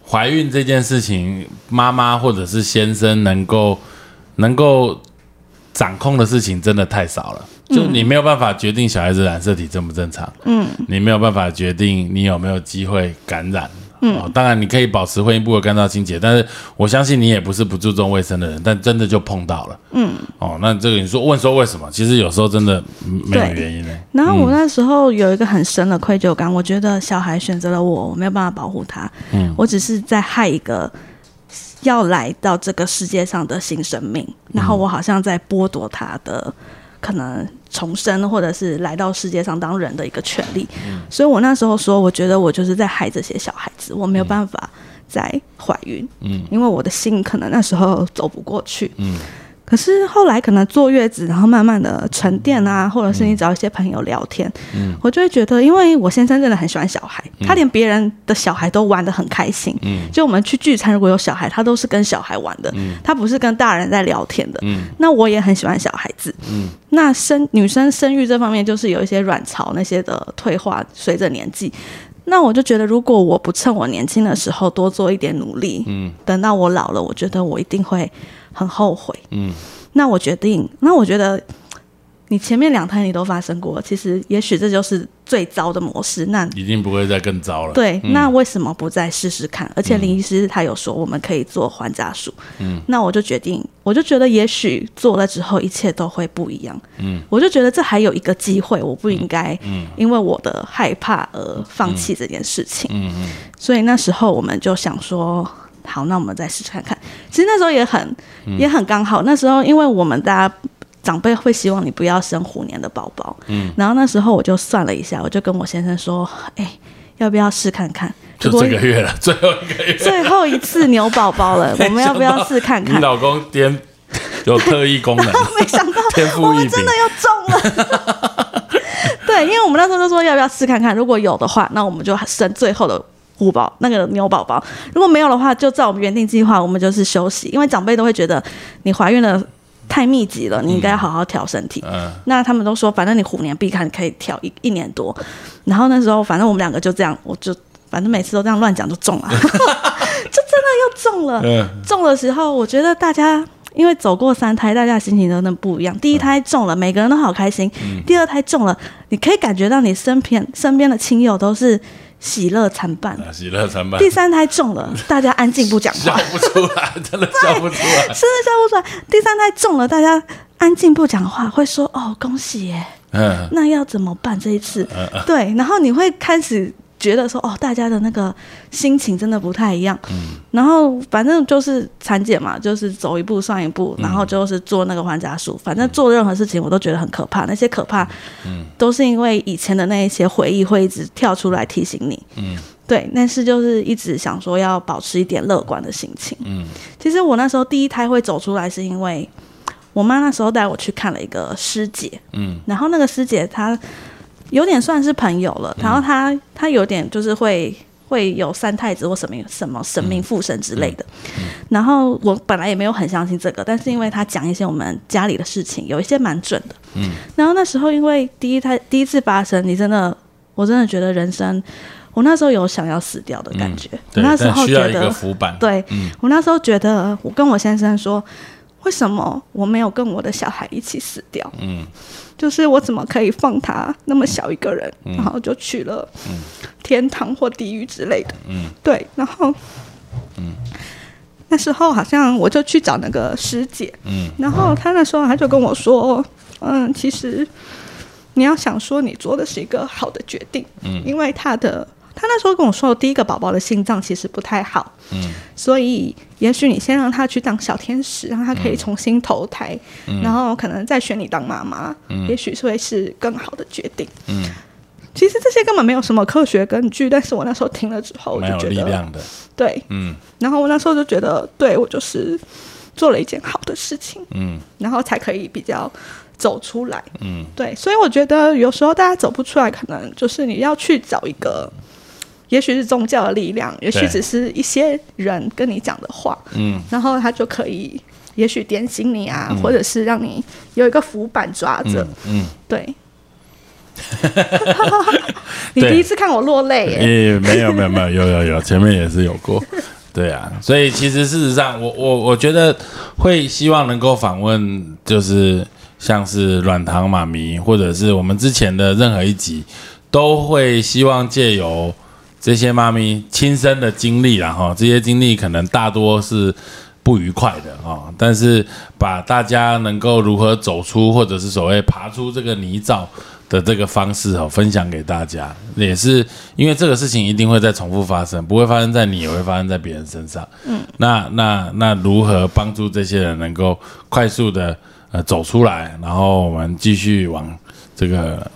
怀孕这件事情，妈妈或者是先生能够能够掌控的事情真的太少了。就你没有办法决定小孩子染色体正不正常，嗯，你没有办法决定你有没有机会感染。嗯、哦，当然你可以保持婚姻部的干燥清洁，但是我相信你也不是不注重卫生的人，但真的就碰到了，嗯，哦，那这个你说问说为什么？其实有时候真的嗯没有原因的，然后我那时候有一个很深的愧疚感，我觉得小孩选择了我，我没有办法保护他，嗯，我只是在害一个要来到这个世界上的新生命，然后我好像在剥夺他的可能重生或者是来到世界上当人的一个权利，所以我那时候说，我觉得我就是在害这些小孩子，我没有办法再怀孕，嗯，因为我的心可能那时候走不过去，嗯。可是后来可能坐月子，然后慢慢的沉淀啊，或者是你找一些朋友聊天，我就会觉得，因为我先生真的很喜欢小孩，他连别人的小孩都玩的很开心。嗯就我们去聚餐，如果有小孩，他都是跟小孩玩的，他不是跟大人在聊天的。嗯那我也很喜欢小孩子。嗯那生女生生育这方面，就是有一些卵巢那些的退化，随着年纪。那我就觉得，如果我不趁我年轻的时候多做一点努力，嗯，等到我老了，我觉得我一定会很后悔，嗯。那我决定，那我觉得你前面两胎你都发生过，其实也许这就是最糟的模式。那一定不会再更糟了。对，那为什么不再试试看？而且林医师他有说我们可以做环扎术，嗯，那我就决定，我就觉得也许做了之后一切都会不一样，嗯，我就觉得这还有一个机会，我不应该，嗯，因为我的害怕而放弃这件事情，嗯嗯，所以那时候我们就想说。好，那我们再试试看看。其实那时候也很、也很刚好。那时候因为我们大家长辈会希望你不要生虎年的宝宝，嗯，然后那时候我就算了一下，我就跟我先生说，哎、要不要试看看？就这个月了，最后一个月，最后一次牛宝宝了，我们要不要试看看？你老公颠有特异功能，没想到我们真的。又中了。对，因为我们那时候就说要不要试看看，如果有的话，那我们就生最后的虎宝那个牛宝宝；如果没有的话，就照我们原定计划，我们就是休息。因为长辈都会觉得你怀孕了太密集了，你应该好好调身体。嗯，那他们都说，反正你虎年必看，可以调一一年多。然后那时候，反正我们两个就这样，我就反正每次都这样乱讲就中了，就真的又中了。嗯中的时候，我觉得大家因为走过三胎，大家心情真的不一样。第一胎中了，每个人都好开心；第二胎中了，你可以感觉到你身边身边的亲友都是喜乐参半。啊喜乐参半第，三胎中了，大家安静不讲话笑话，不出来，真的笑不出来。真的笑不出来。第三胎中了，大家安静不讲话，会说：“哦，恭喜耶！”嗯，那要怎么办这一次？对，然后你会开始觉得说，哦，大家的那个心情真的不太一样。然后反正就是产检嘛，就是走一步算一步，然后就是做那个环扎术。反正做任何事情我都觉得很可怕，那些可怕，都是因为以前的那一些回忆会一直跳出来提醒你。嗯。对，但是就是一直想说要保持一点乐观的心情。嗯，其实我那时候第一胎会走出来，是因为我妈那时候带我去看了一个师姐，嗯，然后那个师姐她有点算是朋友了，然后他他有点就是会会有三太子或什么什么神明附身之类的，然后我本来也没有很相信这个，但是因为他讲一些我们家里的事情，有一些蛮准的，嗯，然后那时候因为第一胎第一次发生，你真的我真的觉得人生。我那时候有想要死掉的感觉，我对，那时候觉但需要一个得，浮板。对、我那时候觉得，我跟我先生说，为什么我没有跟我的小孩一起死掉？嗯，就是我怎么可以放他那么小一个人，然后就去了天堂或地狱之类的？嗯，对，然后，嗯。那时候好像我就去找那个师姐，嗯，然后她那时候她就跟我说，嗯，其实你要想说你做的是一个好的决定，嗯，因为他的他那时候跟我说，第一个宝宝的心脏其实不太好，嗯，所以也许你先让他去当小天使，让他可以重新投胎，嗯。然后可能再选你当妈妈，嗯。也许会是更好的决定。嗯，其实这些根本没有什么科学根据，但是我那时候听了之后，我就觉得力量的，对，嗯。然后我那时候就觉得，对我就是做了一件好的事情，嗯。然后才可以比较走出来。嗯，对，所以我觉得有时候大家走不出来，可能就是你要去找一个，也许是宗教的力量，也许只是一些人跟你讲的话，嗯，然后他就可以，也许点醒你啊，或者是让你有一个浮板抓着。嗯，对。你第一次看我落泪耶，也没有没有没有有有有，前面也是有过，对啊，所以其实事实上，我我我觉得会希望能够访问，就是像是软糖妈咪，或者是我们之前的任何一集，都会希望借由这些妈咪亲身的经历啦，哈，这些经历可能大多是不愉快的啊，但是把大家能够如何走出，或者是所谓爬出这个泥沼的这个方式哦，分享给大家，也是因为这个事情一定会再重复发生，不会发生在你，也会发生在别人身上。嗯，那那那如何帮助这些人能够快速的呃走出来，然后我们继续往这个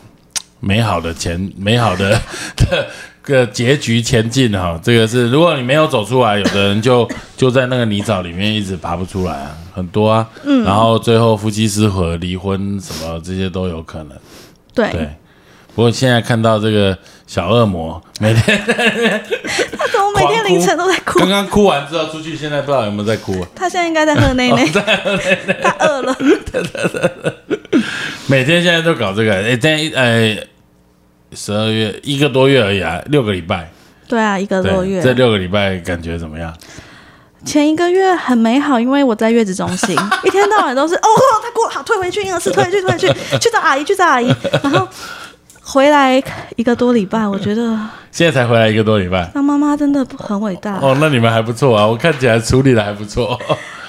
美好的前美好的的 个结局前进哈，这个是如果你没有走出来，有的人就 就在那个泥沼里面一直爬不出来啊，很多啊，嗯，然后最后夫妻失和、离婚什么这些都有可能，对，对。不过现在看到这个小恶魔 每天他怎么每天凌晨都在哭刚？刚哭完之后出去，现在不知道有没有在哭啊？他现在应该在喝奶奶，他饿了。每天现在都搞这个，哎，但呃，十二月一个多月而已啊，六个礼拜，对啊，一个多，月。这六个礼拜感觉怎么样？前一个月很美好，因为我在月子中心，一天到晚都是哦，他过好，退回去婴儿室，退回去，退回去，去找阿姨，去找阿姨，然后回来一个多礼拜，我觉得现在才回来一个多礼拜。当妈妈真的很伟大。哦，那你们还不错啊，我看起来处理的还不错，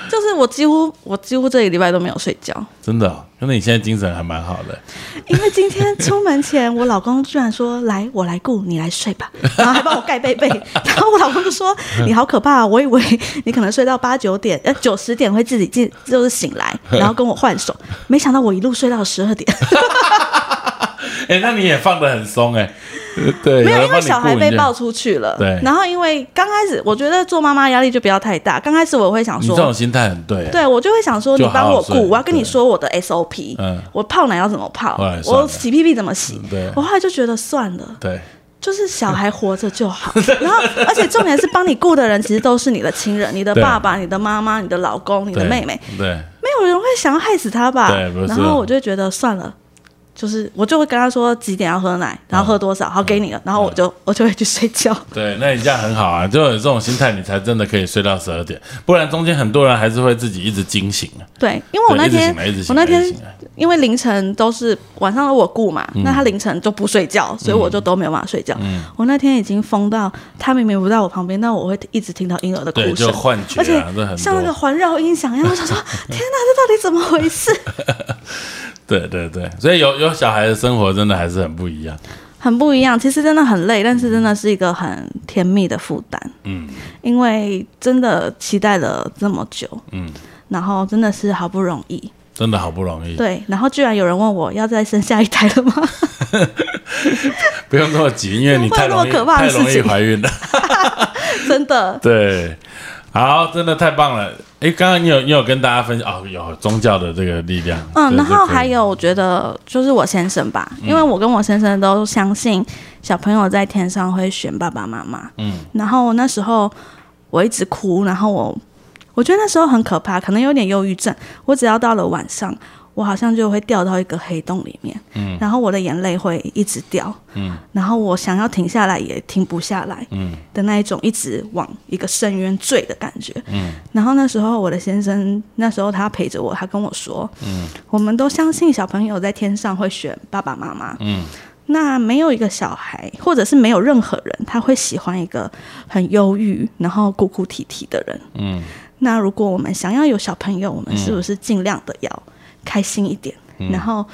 就是我几乎我几乎这一礼拜都没有睡觉，真的、哦。那你现在精神还蛮好的，因为今天出门前，我老公居然说：“来，我来顾，你来睡吧。”然后还帮我盖被被。然后我老公就说：“你好可怕、啊，我以为你可能睡到八九点，呃九十点会自己进，就是醒来，然后跟我换手。没想到我一路睡到十二点，哎、那你也放的很松哎、呃对，没有，因为小孩被抱出去了。对然后因为刚开始，我觉得做妈妈压力就不要太大。刚开始我会想说，你这种心态很对、对我就会想说，你帮我顾，我要跟你说我的 SOP，嗯我泡奶要怎么泡我洗屁屁怎么洗。对我后来就觉得算了。对，就是小孩活着就好，然后而且重点是帮你顾的人其实都是你的亲人，你的爸爸、你的妈妈、你的老公、你的妹妹，对，没有人会想要害死他吧？对然后我就觉得算了。就是我就会跟他说几点要喝奶，然后喝多少，好给你了，然后我就我就会去睡觉。对，那你这样很好啊，就有这种心态，你才真的可以睡到十二点，不然中间很多人还是会自己一直惊醒啊。对，因为我那天我那天因为凌晨都是晚上都我顾嘛，嗯那他凌晨就不睡觉，所以我就都没有办法睡觉。我那天已经疯到他明明不在我旁边，但我会一直听到婴儿的哭声，幻觉而且像那个。环绕音响一样，我想说，天哪，这到底怎么回事？对对对，所以有有小孩的生活真的还是很不一样。很不一样，其实真的很累，但是真的是一个很甜蜜的负担，嗯。因为真的期待了这么久，嗯，然后真的是好不容易，真的好不容易，对，然后居然有人问我要再生下一胎了吗？不用那么急，因为你太容易怀孕了。真的，对，好，真的太棒了。诶，刚刚你有你有跟大家分享哦，有宗教的这个力量。嗯，然后还有，我觉得就是我先生吧，因为我跟我先生都相信小朋友在天上会选爸爸妈妈。嗯，然后那时候我一直哭，然后我我觉得那时候很可怕，可能有点忧郁症。我只要到了晚上，我好像就会掉到一个黑洞里面，嗯。然后我的眼泪会一直掉，嗯。然后我想要停下来也停不下来嗯。的那一种，一直往一个深渊坠的感觉。嗯。然后那时候我的先生，那时候他陪着我，他跟我说，嗯。我们都相信小朋友在天上会选爸爸妈妈。嗯。那没有一个小孩，或者是没有任何人，他会喜欢一个很忧郁，然后哭哭啼啼的人。嗯。那如果我们想要有小朋友，我们是不是尽量的要开心一点，然后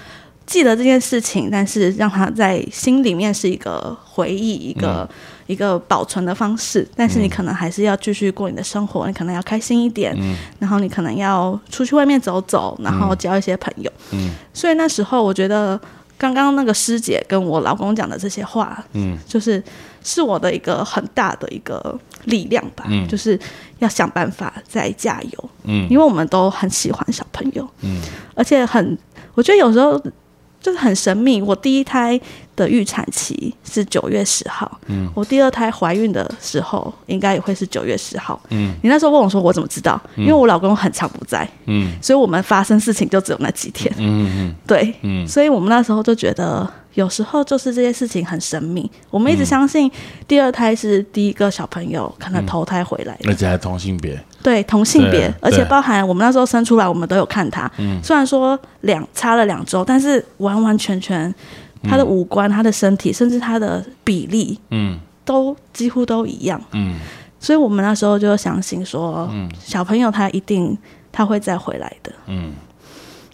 记得这件事情，但是让他在心里面是一个回忆，一个、一个保存的方式。但是你可能还是要继续过你的生活，你可能要开心一点，然后你可能要出去外面走走，然后交一些朋友。嗯。所以那时候我觉得，刚刚那个师姐跟我老公讲的这些话，嗯。就是是我的一个很大的一个力量吧，嗯。就是要想办法再加油，嗯。因为我们都很喜欢小朋友，嗯。而且很，我觉得有时候就是很神秘。我第一胎的预产期是九月十号，嗯我第二胎怀孕的时候应该也会是九月十号。嗯你那时候问我说我怎么知道？因为我老公很常不在，嗯所以我们发生事情就只有那几天。嗯嗯对，嗯所以我们那时候就觉得，有时候就是这些事情很神秘。我们一直相信第二胎是第一个小朋友可能投胎回来的，而且还同性别，对同性别，而且包含我们那时候生出来，我们都有看他。虽然说两差了两周，但是完完全全他的五官、他的身体，甚至他的比例嗯都几乎都一样。嗯所以我们那时候就相信说，小朋友他一定他会再回来的。嗯，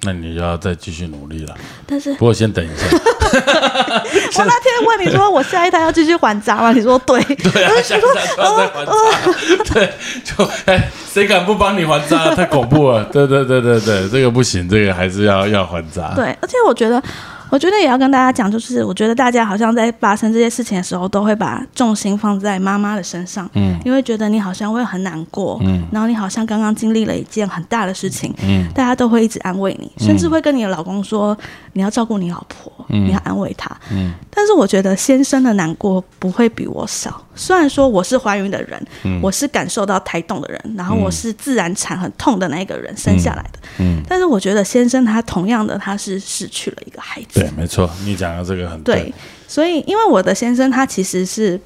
那你就要再继续努力了。但是不过先等一下，我那天问你说我下一胎要继续还债吗？你说对。对啊，下一站都要再还债，对，就哎，谁敢不帮你还债啊？太恐怖了！对对对对对，这个不行，这个还是要要还债。对，而且我觉得，我觉得也要跟大家讲，就是我觉得大家好像在发生这些事情的时候，都会把重心放在妈妈的身上，嗯。因为觉得你好像会很难过，嗯。然后你好像刚刚经历了一件很大的事情，嗯。大家都会一直安慰你，甚至会跟你的老公说你要照顾你老婆，你要安慰她。嗯。但是我觉得先生的难过不会比我少。虽然说我是怀孕的人，嗯。我是感受到胎动的人，然后我是自然产很痛的那一个人生下来的，嗯，但是我觉得先生他同样的他是失去了一个孩子。对，，没错，你讲的这个很对，所以因为我的先生他其实是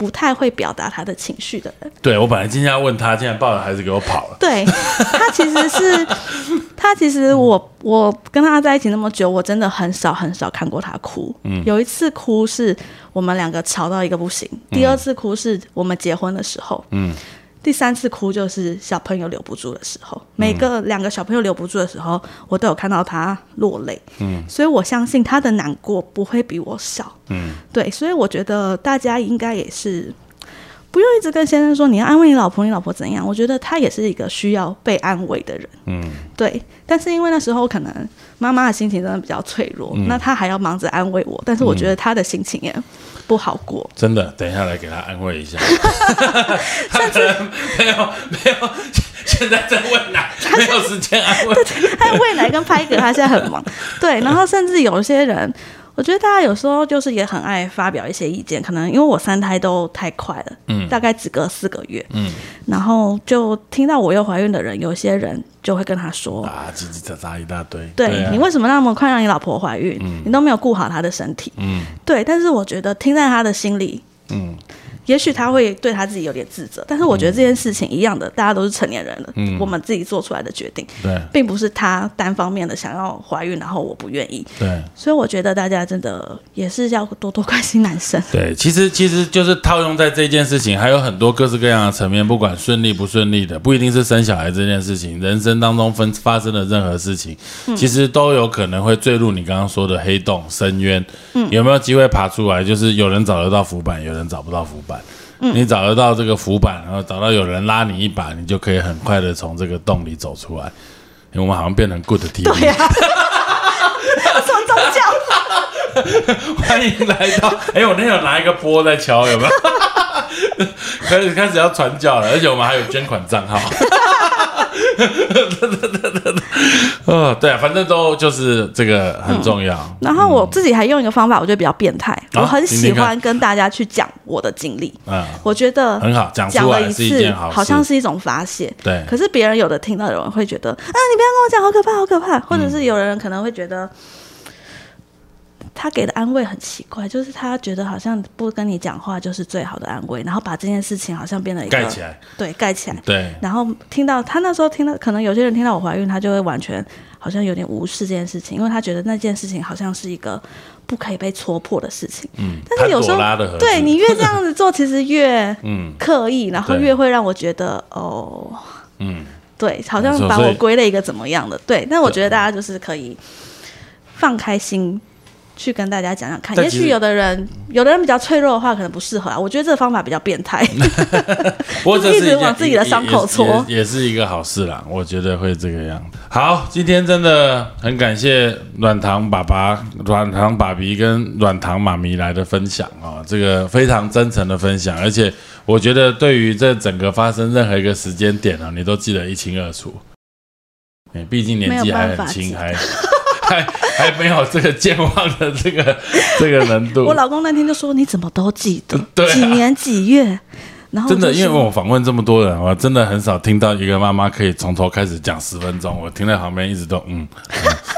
不太会表达他的情绪的人，对我本来今天要问他，竟然抱着孩子给我跑了。对他其实是 他其实我我跟他在一起那么久，我真的很少很少看过他哭。嗯。有一次哭是我们两个吵到一个不行，第二次哭是我们结婚的时候，嗯第三次哭就是小朋友留不住的时候。每个两个小朋友留不住的时候，我都有看到他落泪。嗯所以我相信他的难过不会比我少。嗯对，所以我觉得大家应该也是不用一直跟先生说你要安慰你老婆，你老婆怎样？我觉得他也是一个需要被安慰的人。嗯对，但是因为那时候可能妈妈的心情真的比较脆弱，嗯那他还要忙着安慰我，但是我觉得他的心情也不好过。真的，等一下来给他安慰一下。他可能没有没有，现在在喂奶，没有时间安慰。还有未来跟拍嗝，他现在很忙。对，然后甚至有些人，我觉得大家有时候就是也很爱发表一些意见，可能因为我三胎都太快了，嗯大概只隔四个月，嗯然后就听到我又怀孕的人，有些人就会跟他说。啊，叽叽喳喳一大堆。对啊你为什么那么快让你老婆怀孕？你都没有顾好她的身体。嗯对，但是我觉得听在他的心里，嗯也许他会对他自己有点自责，但是我觉得这件事情一样的，大家都是成年人了，嗯我们自己做出来的决定，对并不是他单方面的想要怀孕，然后我不愿意。对所以我觉得大家真的也是要多多关心男生。对，其实其实就是套用在这件事情，还有很多各式各样的层面，不管顺利不顺利的，不一定是生小孩这件事情，人生当中分发生的任何事情，其实都有可能会坠入你刚刚说的黑洞、深渊。有没有机会爬出来？就是有人找得到浮板，有人找不到浮板。你找得到这个浮板，然后找到有人拉你一把，你就可以很快的从这个洞里走出来。因为我们好像变成 good TV，对呀、什么宗教？欢迎来到。哎、我那天有拿一个波在敲，有没有？开始开始要传教了，而且我们还有捐款账号。哦，对啊，反正都就是这个很重要。然后我自己还用一个方法，我觉得比较变态。啊我很喜欢跟大家去讲我的经历，嗯，我觉得很好，讲讲了一次好像是一种发泄。对可是别人有的听到的人会觉得，啊，你不要跟我讲，好可怕，好可怕。或者是有人可能会觉得，他给的安慰很奇怪，就是他觉得好像不跟你讲话就是最好的安慰，然后把这件事情好像变得一个盖起来。对，盖起来。对，然后听到他那时候听到，可能有些人听到我怀孕，他就会完全好像有点无视这件事情，因为他觉得那件事情好像是一个不可以被戳破的事情。嗯，但是有时候对你越这样子做，其实越 嗯刻意，然后越会让我觉得哦，嗯，对，好像把我归类一个怎么样的对。但我觉得大家就是可以放开心。去跟大家讲讲看，也许有的人，有的人比较脆弱的话，可能不适合啊。我觉得这个方法比较变态。不过这一直往自己的伤口搓也是一个好事啦。我觉得会这个样子。好，今天真的很感谢软糖爸爸、软糖爸比跟软糖妈咪来的分享啊、这个非常真诚的分享，而且我觉得对于这整个发生任何一个时间点啊，你都记得一清二楚。哎，毕竟年纪还很轻，还还 还没有这个健忘的这个 这个难度。我老公那天就说：“你怎么都记得？对啊几年几月？”然后真的，因为我访问这么多人，我真的很少听到一个妈妈可以从头开始讲十分钟。我听在旁边一直都嗯，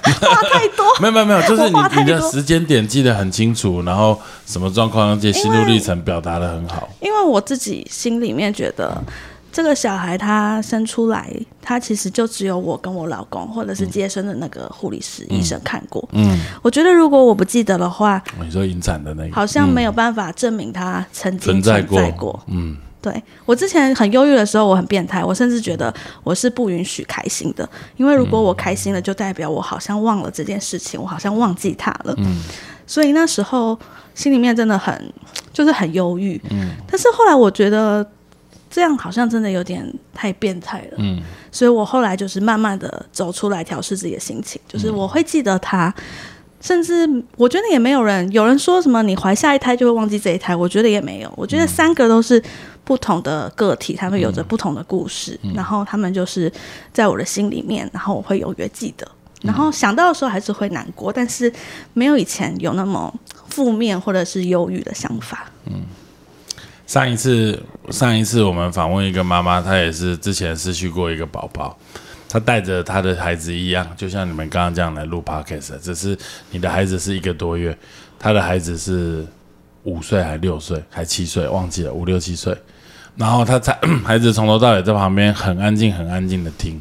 话太多，没有没有没有，就是你你的时间点记得很清楚，然后什么状况，而且心路历程表达的很好。因为我自己心里面觉得，这个小孩他生出来，他其实就只有我跟我老公，或者是接生的那个护理师、医生看过。嗯，我觉得如果我不记得的话，你说引产的那个，好像没有办法证明他曾经存在过。嗯，对我之前很忧郁的时候，我很变态，我甚至觉得我是不允许开心的，因为如果我开心了，就代表我好像忘了这件事情，我好像忘记他了。嗯，所以那时候心里面真的很就是很忧郁。嗯，但是后来我觉得这样好像真的有点太变态了。嗯，所以我后来就是慢慢的走出来，调试自己的心情，就是我会记得他。甚至我觉得也没有人，有人说什么你怀下一胎就会忘记这一胎，我觉得也没有。我觉得三个都是不同的个体，他们有着不同的故事，然后他们就是在我的心里面，然后我会永远记得。然后想到的时候还是会难过，但是没有以前有那么负面或者是忧郁的想法。上一次上一次我们访问一个妈妈，她也是之前失去过一个宝宝，她带着她的孩子一样，就像你们刚刚这样来录 podcast，只是你的孩子是一个多月，她的孩子是五岁还六岁还七岁，忘记了五六七岁，然后她才 孩子从头到尾在旁边很安静很安静的听。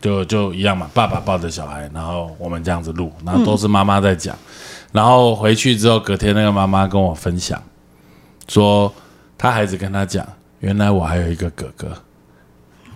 就就一样嘛，爸爸抱着小孩，然后我们这样子录，然后都是妈妈在讲，然后回去之后，隔天那个妈妈跟我分享，说他孩子跟他讲，原来我还有一个哥哥，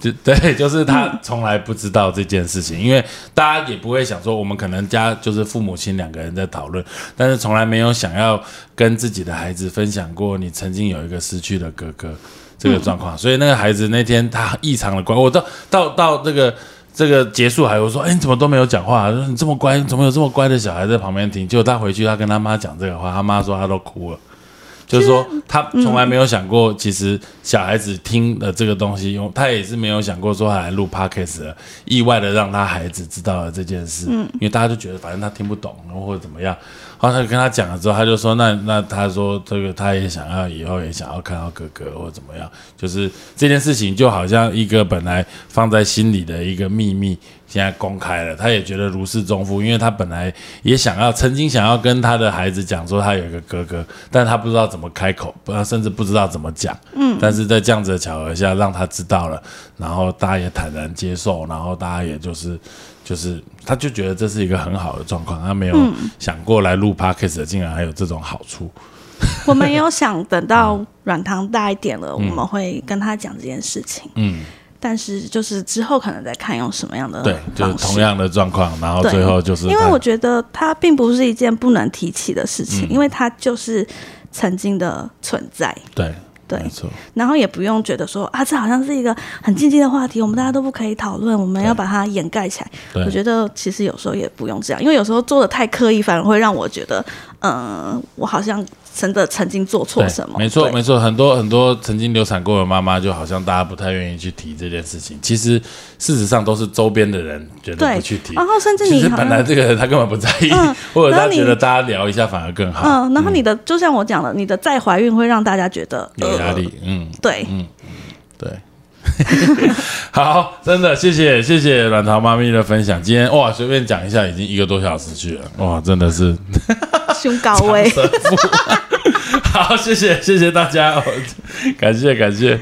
就对，就是他从来不知道这件事情，因为大家也不会想说，我们可能家就是父母亲两个人在讨论，但是从来没有想要跟自己的孩子分享过你曾经有一个失去的哥哥这个状况，所以那个孩子那天他异常的乖，我到到到这个。这个结束还我说，哎，你怎么都没有讲话？说你这么乖，怎么有这么乖的小孩在旁边听？结果他回去，他跟他妈讲这个话，他妈说他都哭了。就是说，他从来没有想过，其实小孩子听了这个东西，用他也是没有想过说他来录 podcast，意外的让他孩子知道了这件事。嗯，因为大家就觉得反正他听不懂，然后或者怎么样，然后他就跟他讲了之后，他就说，那那他说这个他也想要以后也想要看到哥哥或者怎么样，就是这件事情就好像一个本来放在心里的一个秘密，现在公开了，他也觉得如释重负，因为他本来也想要，曾经想要跟他的孩子讲说他有一个哥哥，但他不知道怎么开口，不，甚至不知道怎么讲。嗯，但是在这样子的巧合下，让他知道了，然后大家也坦然接受，然后大家也就是就是，他就觉得这是一个很好的状况，他没有想过来录 podcast 竟然还有这种好处。我们有想等到 软糖大一点了，我们会跟他讲这件事情。嗯，但是就是之后可能再看用什么样的对，就是同样的状况，然后最后就是因为我觉得它并不是一件不能提起的事情，嗯。因为它就是曾经的存在，对对没错，然后也不用觉得说啊，这好像是一个很禁忌的话题，我们大家都不可以讨论，我们要把它掩盖起来。我觉得其实有时候也不用这样，因为有时候做的太刻意，反而会让我觉得，嗯、我好像真的曾经做错什么。没错，没错，很多很多曾经流产过的妈妈，就好像大家不太愿意去提这件事情。其实事实上都是周边的人觉得不去提。然后甚至其实你本来这个人他根本不在意，嗯 或者他觉得大家聊一下反而更好，嗯，然后你的、就像我讲的，你的再怀孕会让大家觉得有压力。嗯，呃对，对。好，真的谢谢谢谢卵巢妈咪的分享。今天哇，随便讲一下，已经一个多小时去了，哇，真的是 胸高威。好，谢谢谢谢大家，感谢感谢。